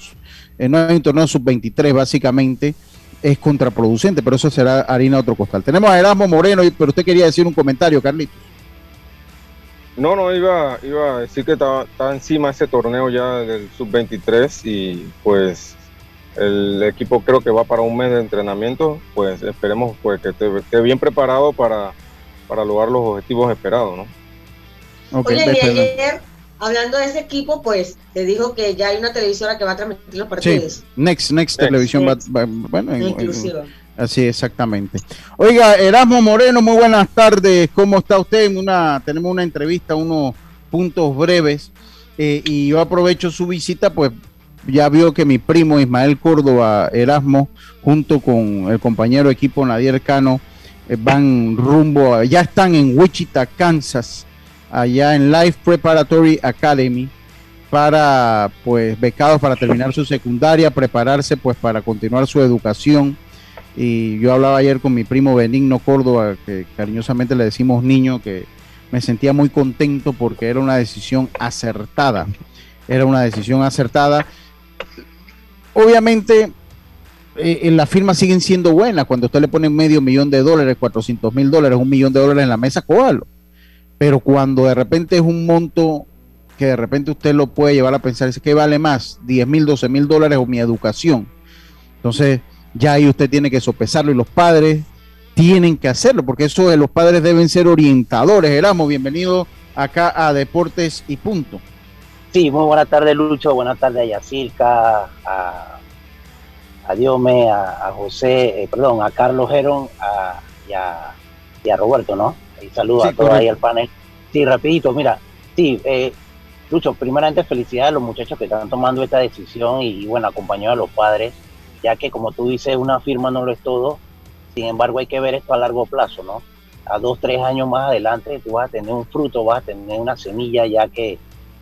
eh, no hay un torneo sub-23 básicamente, es contraproducente, pero eso será harina otro costal. Tenemos a Erasmo Moreno, pero usted quería decir un comentario, Carlitos. No, no, iba, iba a decir que estaba, encima ese torneo ya del sub-23 y pues el equipo creo que va para un mes de entrenamiento, pues esperemos pues que esté bien preparado para para lograr los objetivos esperados, ¿no? Oye, y ayer, hablando de ese equipo, pues te dijo que ya hay una televisora que va a transmitir los partidos. Sí, Next, Next, Televisión va, bueno, así exactamente. Oiga, Erasmo Moreno, muy buenas tardes. ¿Cómo está usted? Una, tenemos una entrevista, unos puntos breves. Eh, y yo aprovecho su visita, pues ya vio que mi primo Ismael Córdoba Erasmo, junto con el compañero equipo Nadier Cano, eh, van rumbo, ya están en Wichita, Kansas, allá en Life Preparatory Academy para pues becados para terminar su secundaria, prepararse pues para continuar su educación. Y yo hablaba ayer con mi primo Benigno Córdoba, que cariñosamente le decimos niño, que me sentía muy contento porque era una decisión acertada. Era una decisión acertada. Obviamente eh, las firmas siguen siendo buenas. Cuando usted le pone medio millón de dólares, 400 mil dólares, un millón de dólares en la mesa, cójalo. Pero cuando de repente es un monto que de repente usted lo puede llevar a pensar, que vale más, 10 mil, 12 mil dólares o mi educación. Entonces, ya ahí usted tiene que sopesarlo y los padres tienen que hacerlo, porque eso de los padres deben ser orientadores. Eramos, bienvenido acá a Deportes y Punto. Sí, muy buena tarde, Lucho. Buenas tardes a Yacirca, a a Diome, a, José, eh, perdón, a Carlos Gerón a, y, a, Roberto, ¿no? Y saludo a todos ahí al panel. Sí, rapidito, mira, sí, eh, Lucho, primeramente felicidades a los muchachos que están tomando esta decisión y, bueno, acompañado a los padres, ya que como tú dices, una firma no lo es todo, sin embargo hay que ver esto a largo plazo, ¿no? A dos, tres años más adelante tú vas a tener un fruto, vas a tener una semilla ya que,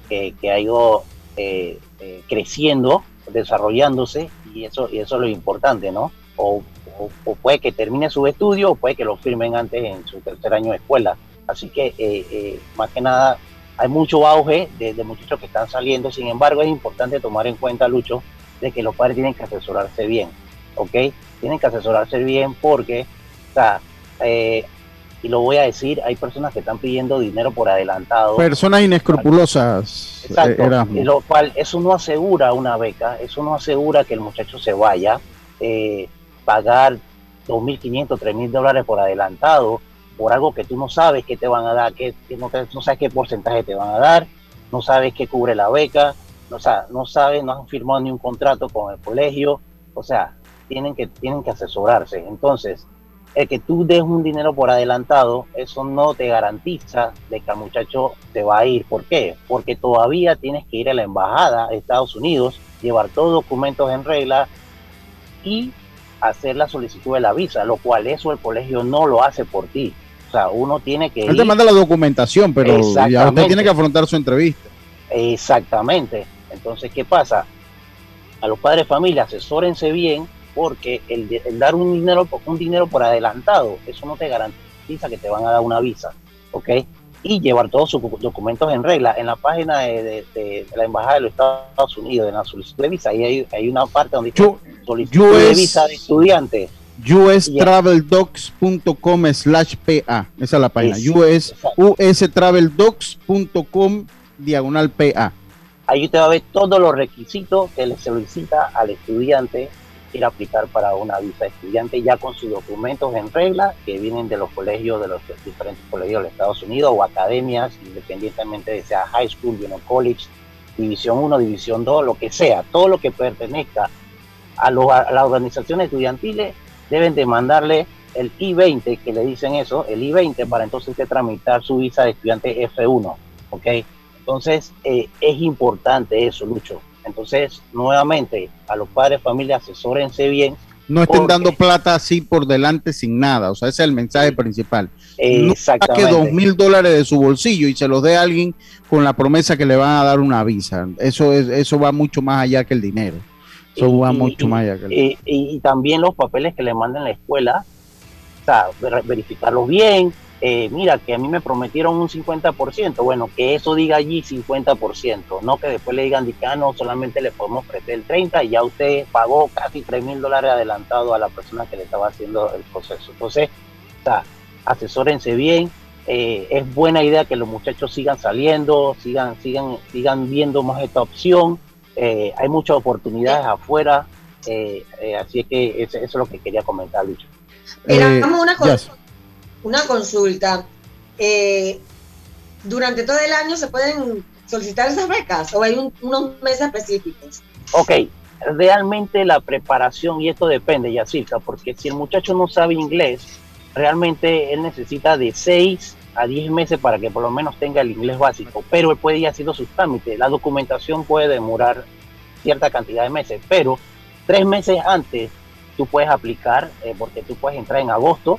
que, ha ido eh, creciendo, desarrollándose y eso, y eso es lo importante, ¿no? O, puede que termine su estudio o puede que lo firmen antes en su tercer año de escuela. Así que, eh, eh, más que nada, hay mucho auge de, muchachos que están saliendo. Sin embargo, es importante tomar en cuenta, Lucho, de que los padres tienen que asesorarse bien, ¿ok? Tienen que asesorarse bien porque, o sea, eh, y lo voy a decir, hay personas que están pidiendo dinero por adelantado. Personas inescrupulosas. Exacto. Lo cual, eso no asegura una beca, eso no asegura que el muchacho se vaya. Eh, pagar 2.500, 3.000 dólares por adelantado por algo que tú no sabes qué te van a dar, que, no, no, sabes qué porcentaje te van a dar, no sabes qué cubre la beca, o sea, no sabes, no han firmado ni un contrato con el colegio, o sea, tienen que, tienen que asesorarse. Entonces, el que tú des un dinero por adelantado, eso no te garantiza de que el muchacho te va a ir. ¿Por qué? Porque todavía tienes que ir a la embajada de Estados Unidos, llevar todos documentos en regla y hacer la solicitud de la visa, lo cual eso el colegio no lo hace por ti. O sea, uno tiene que... Él te manda la documentación, pero ya usted tiene que afrontar su entrevista. Exactamente. Entonces, ¿qué pasa? A los padres de familia, asesórense bien, porque el, dar un dinero, un dinero por adelantado, eso no te garantiza que te van a dar una visa, ¿ok? Y llevar todos sus documentos en regla. En la página de, la Embajada de los Estados Unidos, en la solicitud de visa, ahí hay, una parte donde dice solicitud de visa de estudiante ustraveldocs.com slash PA. Esa es la página. US, ustraveldocs.com diagonal PA. Ahí usted va a ver todos los requisitos que le solicita al estudiante ir a aplicar para una visa de estudiante ya con sus documentos en regla que vienen de los colegios, de los diferentes colegios de los Estados Unidos o academias, independientemente de sea high school, you college, división 1, división 2, lo que sea, todo lo que pertenezca a, a las organizaciones estudiantiles deben de mandarle el I-20, que le dicen eso, el I-20, para entonces tramitar su visa de estudiante F1, ¿ok? Entonces, eh, es importante eso, Lucho. Entonces, nuevamente, a los padres, familia, asesórense bien. No estén dando plata así por delante sin nada, o sea, ese es el mensaje principal. Exactamente. No saque dos mil dólares de su bolsillo y se los dé a alguien con la promesa que le van a dar una visa. Eso, es, eso va mucho más allá que el dinero mucho más y, también los papeles que le mandan la escuela, sea, verificarlos bien. Eh, mira, que a mí me prometieron un 50%, bueno, que eso diga allí 50%, no que después le digan, ah, no, solamente le podemos prestar el 30% y ya usted pagó casi 3 mil dólares adelantado a la persona que le estaba haciendo el proceso. Entonces, o sea, asesórense bien, eh, es buena idea que los muchachos sigan saliendo, sigan, sigan, sigan viendo más esta opción. Eh, hay muchas oportunidades afuera, así es que eso, es lo que quería comentar, Lucho. Mira, una, una consulta. ¿Durante todo el año se pueden solicitar esas becas o hay unos meses específicos? Ok, realmente la preparación, y esto depende, Yacirca, porque si el muchacho no sabe inglés, realmente él necesita de seis a 10 meses para que por lo menos tenga el inglés básico, pero él puede ir haciendo sus trámites. La documentación puede demorar cierta cantidad de meses, pero tres meses antes tú puedes aplicar, eh, porque tú puedes entrar en agosto,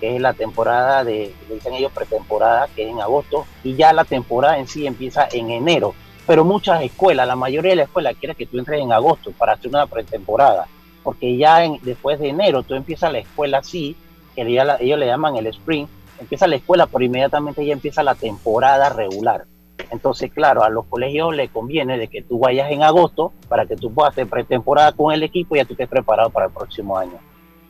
que es la temporada de, dicen ellos pretemporada, que es en agosto, y ya la temporada en sí empieza en enero. Pero muchas escuelas, la mayoría de las escuelas quiere que tú entres en agosto para hacer una pretemporada, porque ya en, después de enero tú empiezas la escuela así, que ellos le llaman el spring, empieza la escuela, pero inmediatamente ya empieza la temporada regular. Entonces, claro, a los colegios les conviene de que tú vayas en agosto para que tú puedas hacer pretemporada con el equipo y ya tú estés preparado para el próximo año.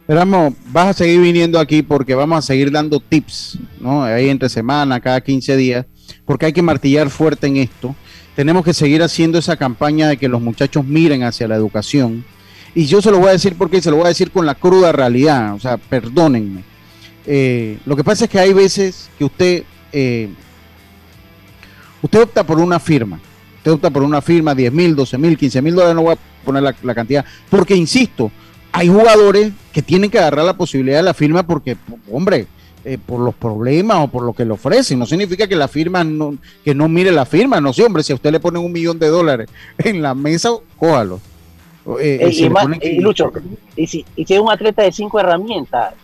Esperamos, vas a seguir viniendo aquí porque vamos a seguir dando tips, ¿no? Ahí entre semana, cada 15 días, porque hay que martillar fuerte en esto. Tenemos que seguir haciendo esa campaña de que los muchachos miren hacia la educación. Y yo se lo voy a decir porque se lo voy a decir con la cruda realidad, o sea, perdónenme eh, lo que pasa es que hay veces que usted, eh, usted opta por una firma. Usted opta por una firma, 10 mil, 12 mil, 15 mil dólares, no voy a poner la, cantidad, porque insisto, hay jugadores que tienen que agarrar la posibilidad de la firma porque, hombre, eh, por los problemas o por lo que le ofrecen. No significa que la firma no, que no mire la firma, no sé, hombre, si a usted le ponen un millón de dólares en la mesa, cójalo. y, Lucho, y si, y si es un atleta de cinco herramientas,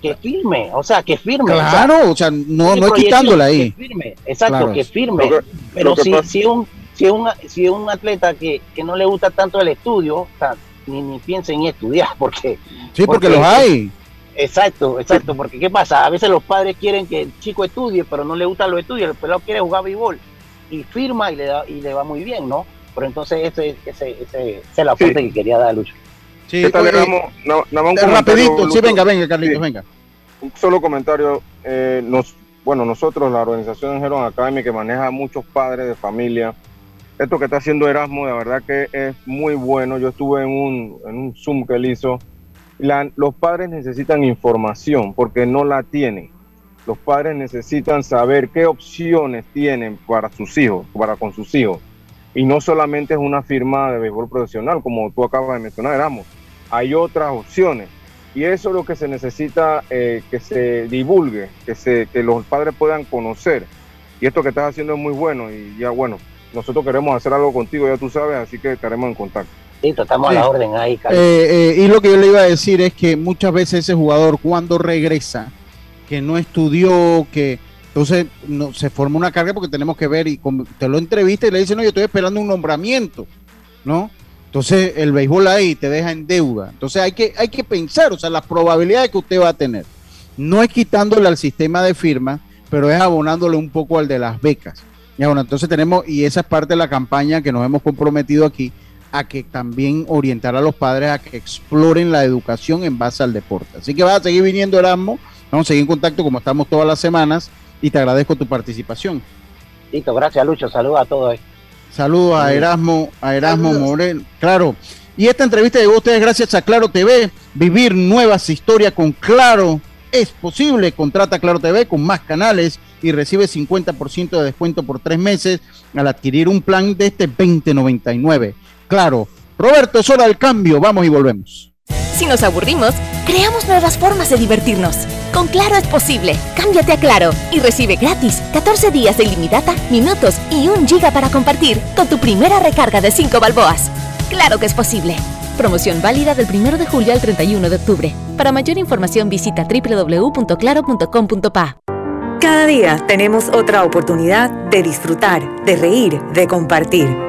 que firme, o sea, que firme. Claro, o sea, no, no quitándola ahí. Que firme, exacto, que firme. Pero si, si, un, si, un, si un atleta que, que no le gusta tanto el estudio, o sea, ni, ni piensa en estudiar, porque... Sí, porque, los hay. Exacto, exacto, porque ¿qué pasa? A veces los padres quieren que el chico estudie, pero no le gusta los estudios, el pelado quiere jugar béisbol y firma y le, da, y le va muy bien, ¿no? Pero entonces ese, ese, ese, ese es la fuente que quería dar Lucho. Sí, rapidito, sí, venga, venga, Carlitos, venga. Un solo comentario. Eh, nos, bueno, nosotros, la organización Heron Academy, que maneja a muchos padres de familia, esto que está haciendo Erasmo, de verdad que es muy bueno. Yo estuve en un, en un Zoom que él hizo. los padres necesitan información porque no la tienen. Los padres necesitan saber qué opciones tienen para sus hijos, para con sus hijos. Y no solamente es una firma de béisbol profesional, como tú acabas de mencionar, Erasmo hay otras opciones. Y eso es lo que se necesita eh, que se divulgue, que, se, que los padres puedan conocer. Y esto que estás haciendo es muy bueno. Y ya, bueno, nosotros queremos hacer algo contigo, ya tú sabes, así que estaremos en contacto. Sí, estamos a la orden ahí, eh, eh, y lo que yo le iba a decir es que muchas veces ese jugador cuando regresa, que no estudió, que Entonces no, se forma una carga porque tenemos que ver y te lo entrevista y le dice, no, yo estoy esperando un nombramiento, ¿no? Entonces el béisbol ahí te deja en deuda. Entonces hay que, hay que pensar, o sea, las probabilidades que usted va a tener. No es quitándole al sistema de firma, pero es abonándole un poco al de las becas. Ya bueno, entonces tenemos, y esa es parte de la campaña que nos hemos comprometido aquí, a que también orientar a los padres a que exploren la educación en base al deporte. Así que vas a seguir viniendo Erasmo, vamos a seguir en contacto como estamos todas las semanas y te agradezco tu participación. Listo, gracias Lucho, saludos a todos. Saludos a Erasmo, a Erasmo Morel. Claro. Y esta entrevista llegó a ustedes gracias a Claro TV. Vivir nuevas historias con Claro es posible. Contrata Claro TV con más canales y recibe 50% de descuento por tres meses al adquirir un plan de este 2099. Claro. Roberto, es hora del cambio. Vamos y volvemos. Si nos aburrimos, creamos nuevas formas de divertirnos. Con Claro es posible. Cámbiate a Claro y recibe gratis 14 días de ilimitada, minutos y un giga para compartir con tu primera recarga de 5 balboas. Claro que es posible. Promoción válida del 1 de julio al 31 de octubre. Para mayor información visita www.claro.com.pa. Cada día tenemos otra oportunidad de disfrutar, de reír, de compartir.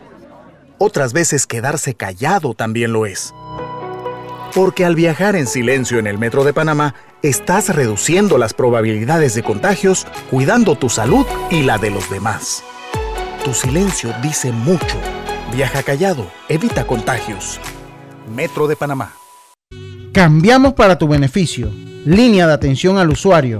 otras veces quedarse callado también lo es. Porque al viajar en silencio en el metro de Panamá, estás reduciendo las probabilidades de contagios, cuidando tu salud y la de los demás. Tu silencio dice mucho. Viaja callado, evita contagios. Metro de Panamá. Cambiamos para tu beneficio. Línea de atención al usuario.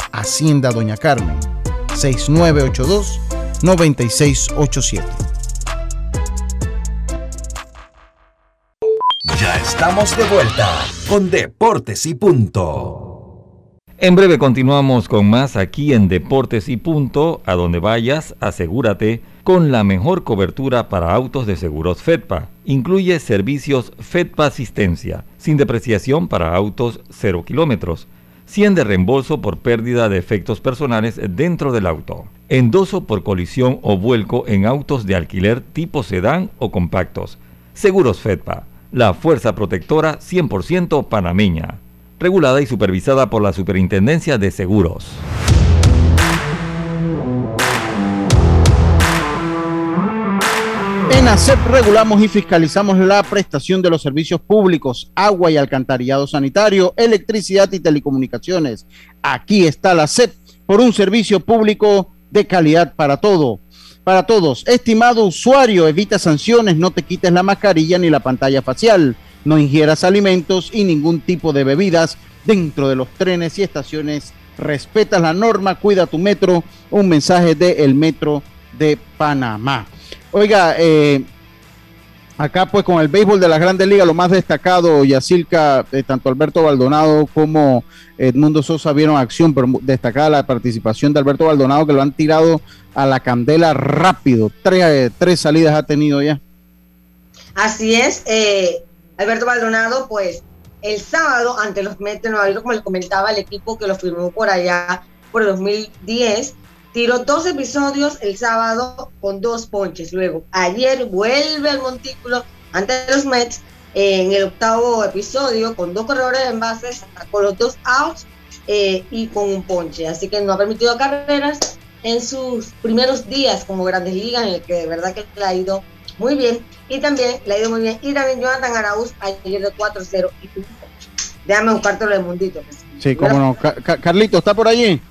Hacienda Doña Carmen, 6982-9687. Ya estamos de vuelta con Deportes y Punto. En breve continuamos con más aquí en Deportes y Punto. A donde vayas, asegúrate con la mejor cobertura para autos de seguros FEDPA. Incluye servicios FEDPA Asistencia, sin depreciación para autos 0 kilómetros 100 de reembolso por pérdida de efectos personales dentro del auto. Endoso por colisión o vuelco en autos de alquiler tipo sedán o compactos. Seguros FEDPA, la fuerza protectora 100% panameña. Regulada y supervisada por la Superintendencia de Seguros. En ACEP regulamos y fiscalizamos la prestación de los servicios públicos, agua y alcantarillado sanitario, electricidad y telecomunicaciones. Aquí está la ACEP por un servicio público de calidad para todo. Para todos, estimado usuario, evita sanciones, no te quites la mascarilla ni la pantalla facial, no ingieras alimentos y ningún tipo de bebidas dentro de los trenes y estaciones. Respeta la norma, cuida tu metro. Un mensaje de el Metro de Panamá. Oiga, eh, acá pues con el béisbol de las grandes ligas, lo más destacado, Yacilca, eh, tanto Alberto Baldonado como Edmundo Sosa vieron acción, pero destacada la participación de Alberto Baldonado, que lo han tirado a la candela rápido. Tres, eh, tres salidas ha tenido ya. Así es, Alberto Baldonado, pues el sábado ante los Mets como les comentaba, el equipo que lo firmó por allá por 2010, Tiró dos episodios el sábado con dos ponches. Luego, ayer vuelve al montículo ante los Mets en el octavo episodio con dos corredores en bases, con los dos outs eh, y con un ponche. Así que no ha permitido carreras en sus primeros días como Grandes Ligas, en el que de verdad que le ha ido muy bien. Y también le ha ido muy bien. Y también Jonathan Arauz ayer de 4-0 y un ponche. Déjame buscártelo del mundito. Sí, cómo no. Carlito, ¿está por allí?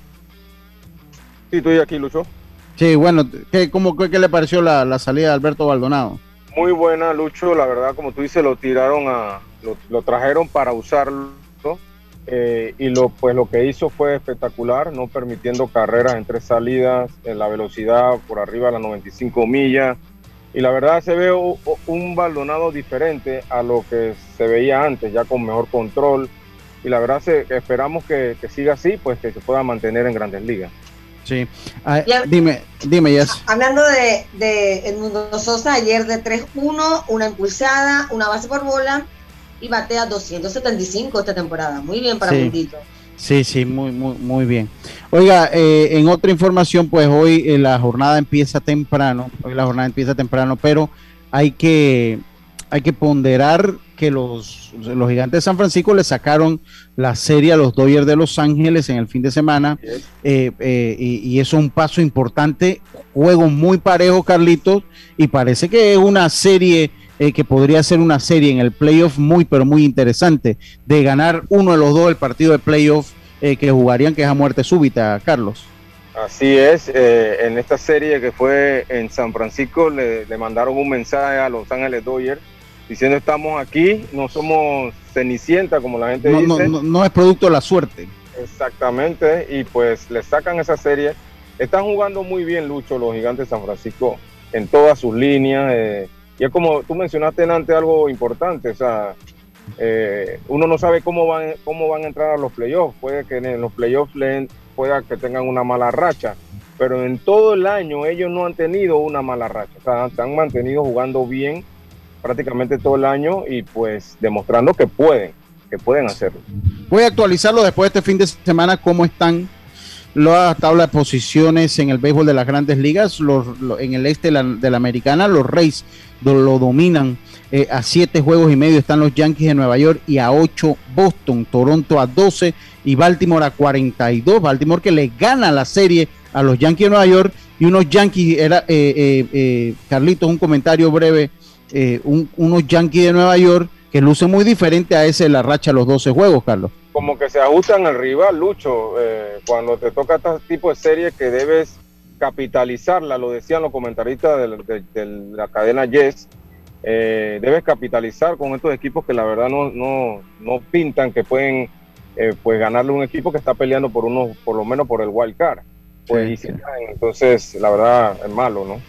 Sí, estoy aquí, Lucho. Sí, bueno, ¿qué, cómo, qué, le pareció la, salida de Alberto Baldonado? Muy buena, Lucho. La verdad, como tú dices, lo tiraron a. Lo, trajeron para usarlo. Eh, y lo, pues, lo que hizo fue espectacular, no permitiendo carreras en tres salidas, en la velocidad por arriba de las 95 millas. Y la verdad se ve un, Baldonado diferente a lo que se veía antes, ya con mejor control. Y la verdad se, esperamos que, siga así, pues que se pueda mantener en grandes ligas. Sí. Ah, dime, dime, Yes. Hablando de, de Edmundo Sosa, ayer de 3-1, una impulsada, una base por bola y batea 275 esta temporada. Muy bien para sí. Sí, sí, muy, muy, muy bien. Oiga, eh, en otra información, pues hoy eh, la jornada empieza temprano, hoy la jornada empieza temprano, pero hay que, hay que ponderar que los, los gigantes de San Francisco le sacaron la serie a los Dodgers de Los Ángeles en el fin de semana eh, eh, y, eso es un paso importante, juego muy parejo Carlitos y parece que es una serie eh, que podría ser una serie en el playoff muy pero muy interesante de ganar uno de los dos el partido de playoff que jugarían que es a muerte súbita Carlos. Así es, en esta serie que fue en San Francisco le, le mandaron un mensaje a Los Ángeles Dodgers diciendo estamos aquí, no somos cenicienta como la gente dice. No, no, es producto de la suerte. Exactamente, y pues le sacan esa serie. Están jugando muy bien, Lucho, los gigantes de San Francisco en todas sus líneas. Eh, y es como tú mencionaste antes algo importante, o sea, eh, uno no sabe cómo van, cómo van a entrar a los playoffs. Puede que en los playoffs pueda que tengan una mala racha, pero en todo el año ellos no han tenido una mala racha. O sea, se han mantenido jugando bien prácticamente todo el año y pues demostrando que pueden, que pueden hacerlo. Voy a actualizarlo después de este fin de semana, cómo están las tablas de posiciones en el béisbol de las grandes ligas. Los, en el este de la, americana, los Rays lo, dominan. Eh, a siete juegos y medio están los Yankees de Nueva York y a ocho Boston, Toronto a 12 y Baltimore a 42. Baltimore que le gana la serie a los Yankees de Nueva York y unos Yankees, era, eh, eh, eh Carlitos, un comentario breve eh, unos Yankees de Nueva York que lucen muy diferente a ese de la racha los 12 juegos, Carlos. Como que se ajustan al rival, Lucho, eh, cuando te toca este tipo de serie que debes capitalizarla, lo decían los comentaristas de, la cadena Yes, eh, debes capitalizar con estos equipos que la verdad no, no, no pintan que pueden pues ganarle un equipo que está peleando por uno, por lo menos por el wild card. Pues, entonces, la verdad es malo, ¿no?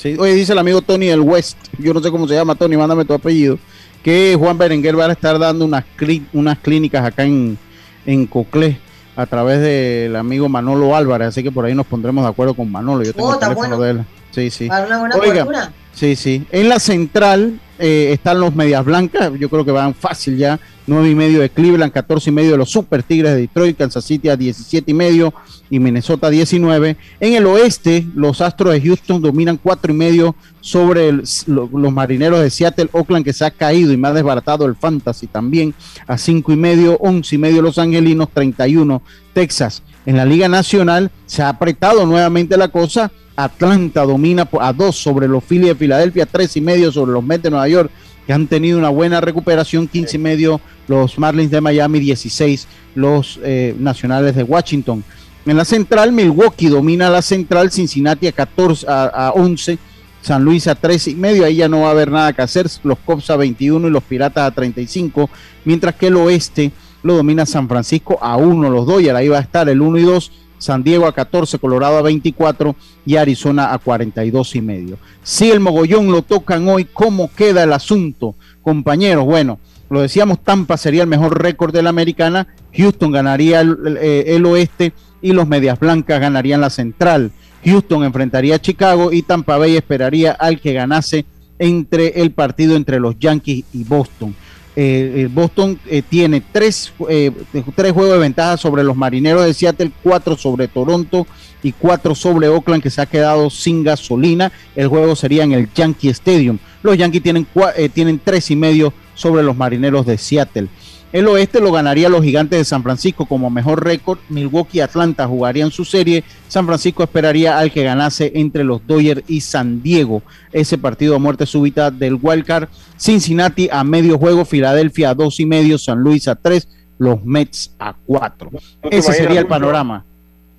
Sí, oye, dice el amigo Tony del West, yo no sé cómo se llama Tony, mándame tu apellido, que Juan Berenguer va a estar dando unas, unas clínicas acá en, en Coclé a través del amigo Manolo Álvarez, así que por ahí nos pondremos de acuerdo con Manolo. Yo tengo oh, el teléfono de él. Sí, sí. Para una buena Oiga, Sí, sí. En la central eh, están los medias blancas, yo creo que van fácil ya. 9 y medio de Cleveland, 14 y medio de los Super Tigres de Detroit, Kansas City a 17 y medio y Minnesota 19. En el oeste, los Astros de Houston dominan 4 y medio sobre los marineros de Seattle, Oakland, que se ha caído y ha desbaratado el Fantasy también a 5 y medio, 11 y medio los Angelinos, 31 Texas. En la Liga Nacional se ha apretado nuevamente la cosa Atlanta domina a dos sobre los Phillies de Filadelfia, tres y medio sobre los Mets de Nueva York, que han tenido una buena recuperación, 15 y medio los Marlins de Miami, 16 los eh, Nacionales de Washington. En la central, Milwaukee domina la central, Cincinnati a 14 a, 11, San Luis a 13 y medio, ahí ya no va a haber nada que hacer, los Cubs a 21 y los Piratas a 35, mientras que el oeste lo domina San Francisco a 1, los Dodgers, ahí va a estar el 1 y 2, San Diego a 14, Colorado a 24 y Arizona a 42 y medio. Si el mogollón lo tocan hoy, ¿cómo queda el asunto, compañeros? Bueno, lo decíamos, Tampa sería el mejor récord de la americana, Houston ganaría el, el oeste y los Medias Blancas ganarían la central. Houston enfrentaría a Chicago y Tampa Bay esperaría al que ganase entre el partido entre los Yankees y Boston. Eh, Boston eh, tiene tres, eh, tres juegos de ventaja sobre los marineros de Seattle, cuatro sobre Toronto y cuatro sobre Oakland, que se ha quedado sin gasolina. El juego sería en el Yankee Stadium. Los Yankees tienen, tienen tres y medio sobre los marineros de Seattle. El oeste lo ganaría los gigantes de San Francisco como mejor récord. Milwaukee y Atlanta jugarían su serie. San Francisco esperaría al que ganase entre los Dodgers y San Diego. Ese partido a muerte súbita del Wildcard. Cincinnati a medio juego. Filadelfia a dos y medio. San Luis a tres. Los Mets a cuatro. Ese sería el panorama.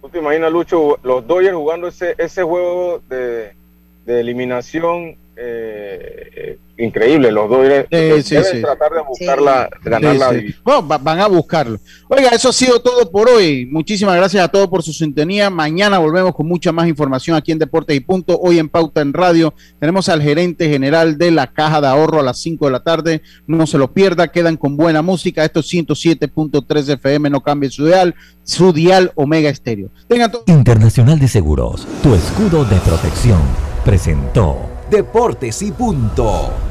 ¿Tú te imaginas, Lucho, los Dodgers jugando ese, ese juego de, de eliminación eh, increíble. Los dos deben tratar de buscarla, ganar la división. van a buscarlo. Oiga, eso ha sido todo por hoy. Muchísimas gracias a todos por su sintonía. Mañana volvemos con mucha más información aquí en Deportes y Punto. Hoy en Pauta en Radio tenemos al gerente general de la Caja de Ahorro a las 5 de la tarde. No se lo pierda, quedan con buena música. Esto es 107.3 FM, no cambie su dial, su dial Omega Estéreo. Internacional de Seguros, tu escudo de protección, presentó Deportes y Punto.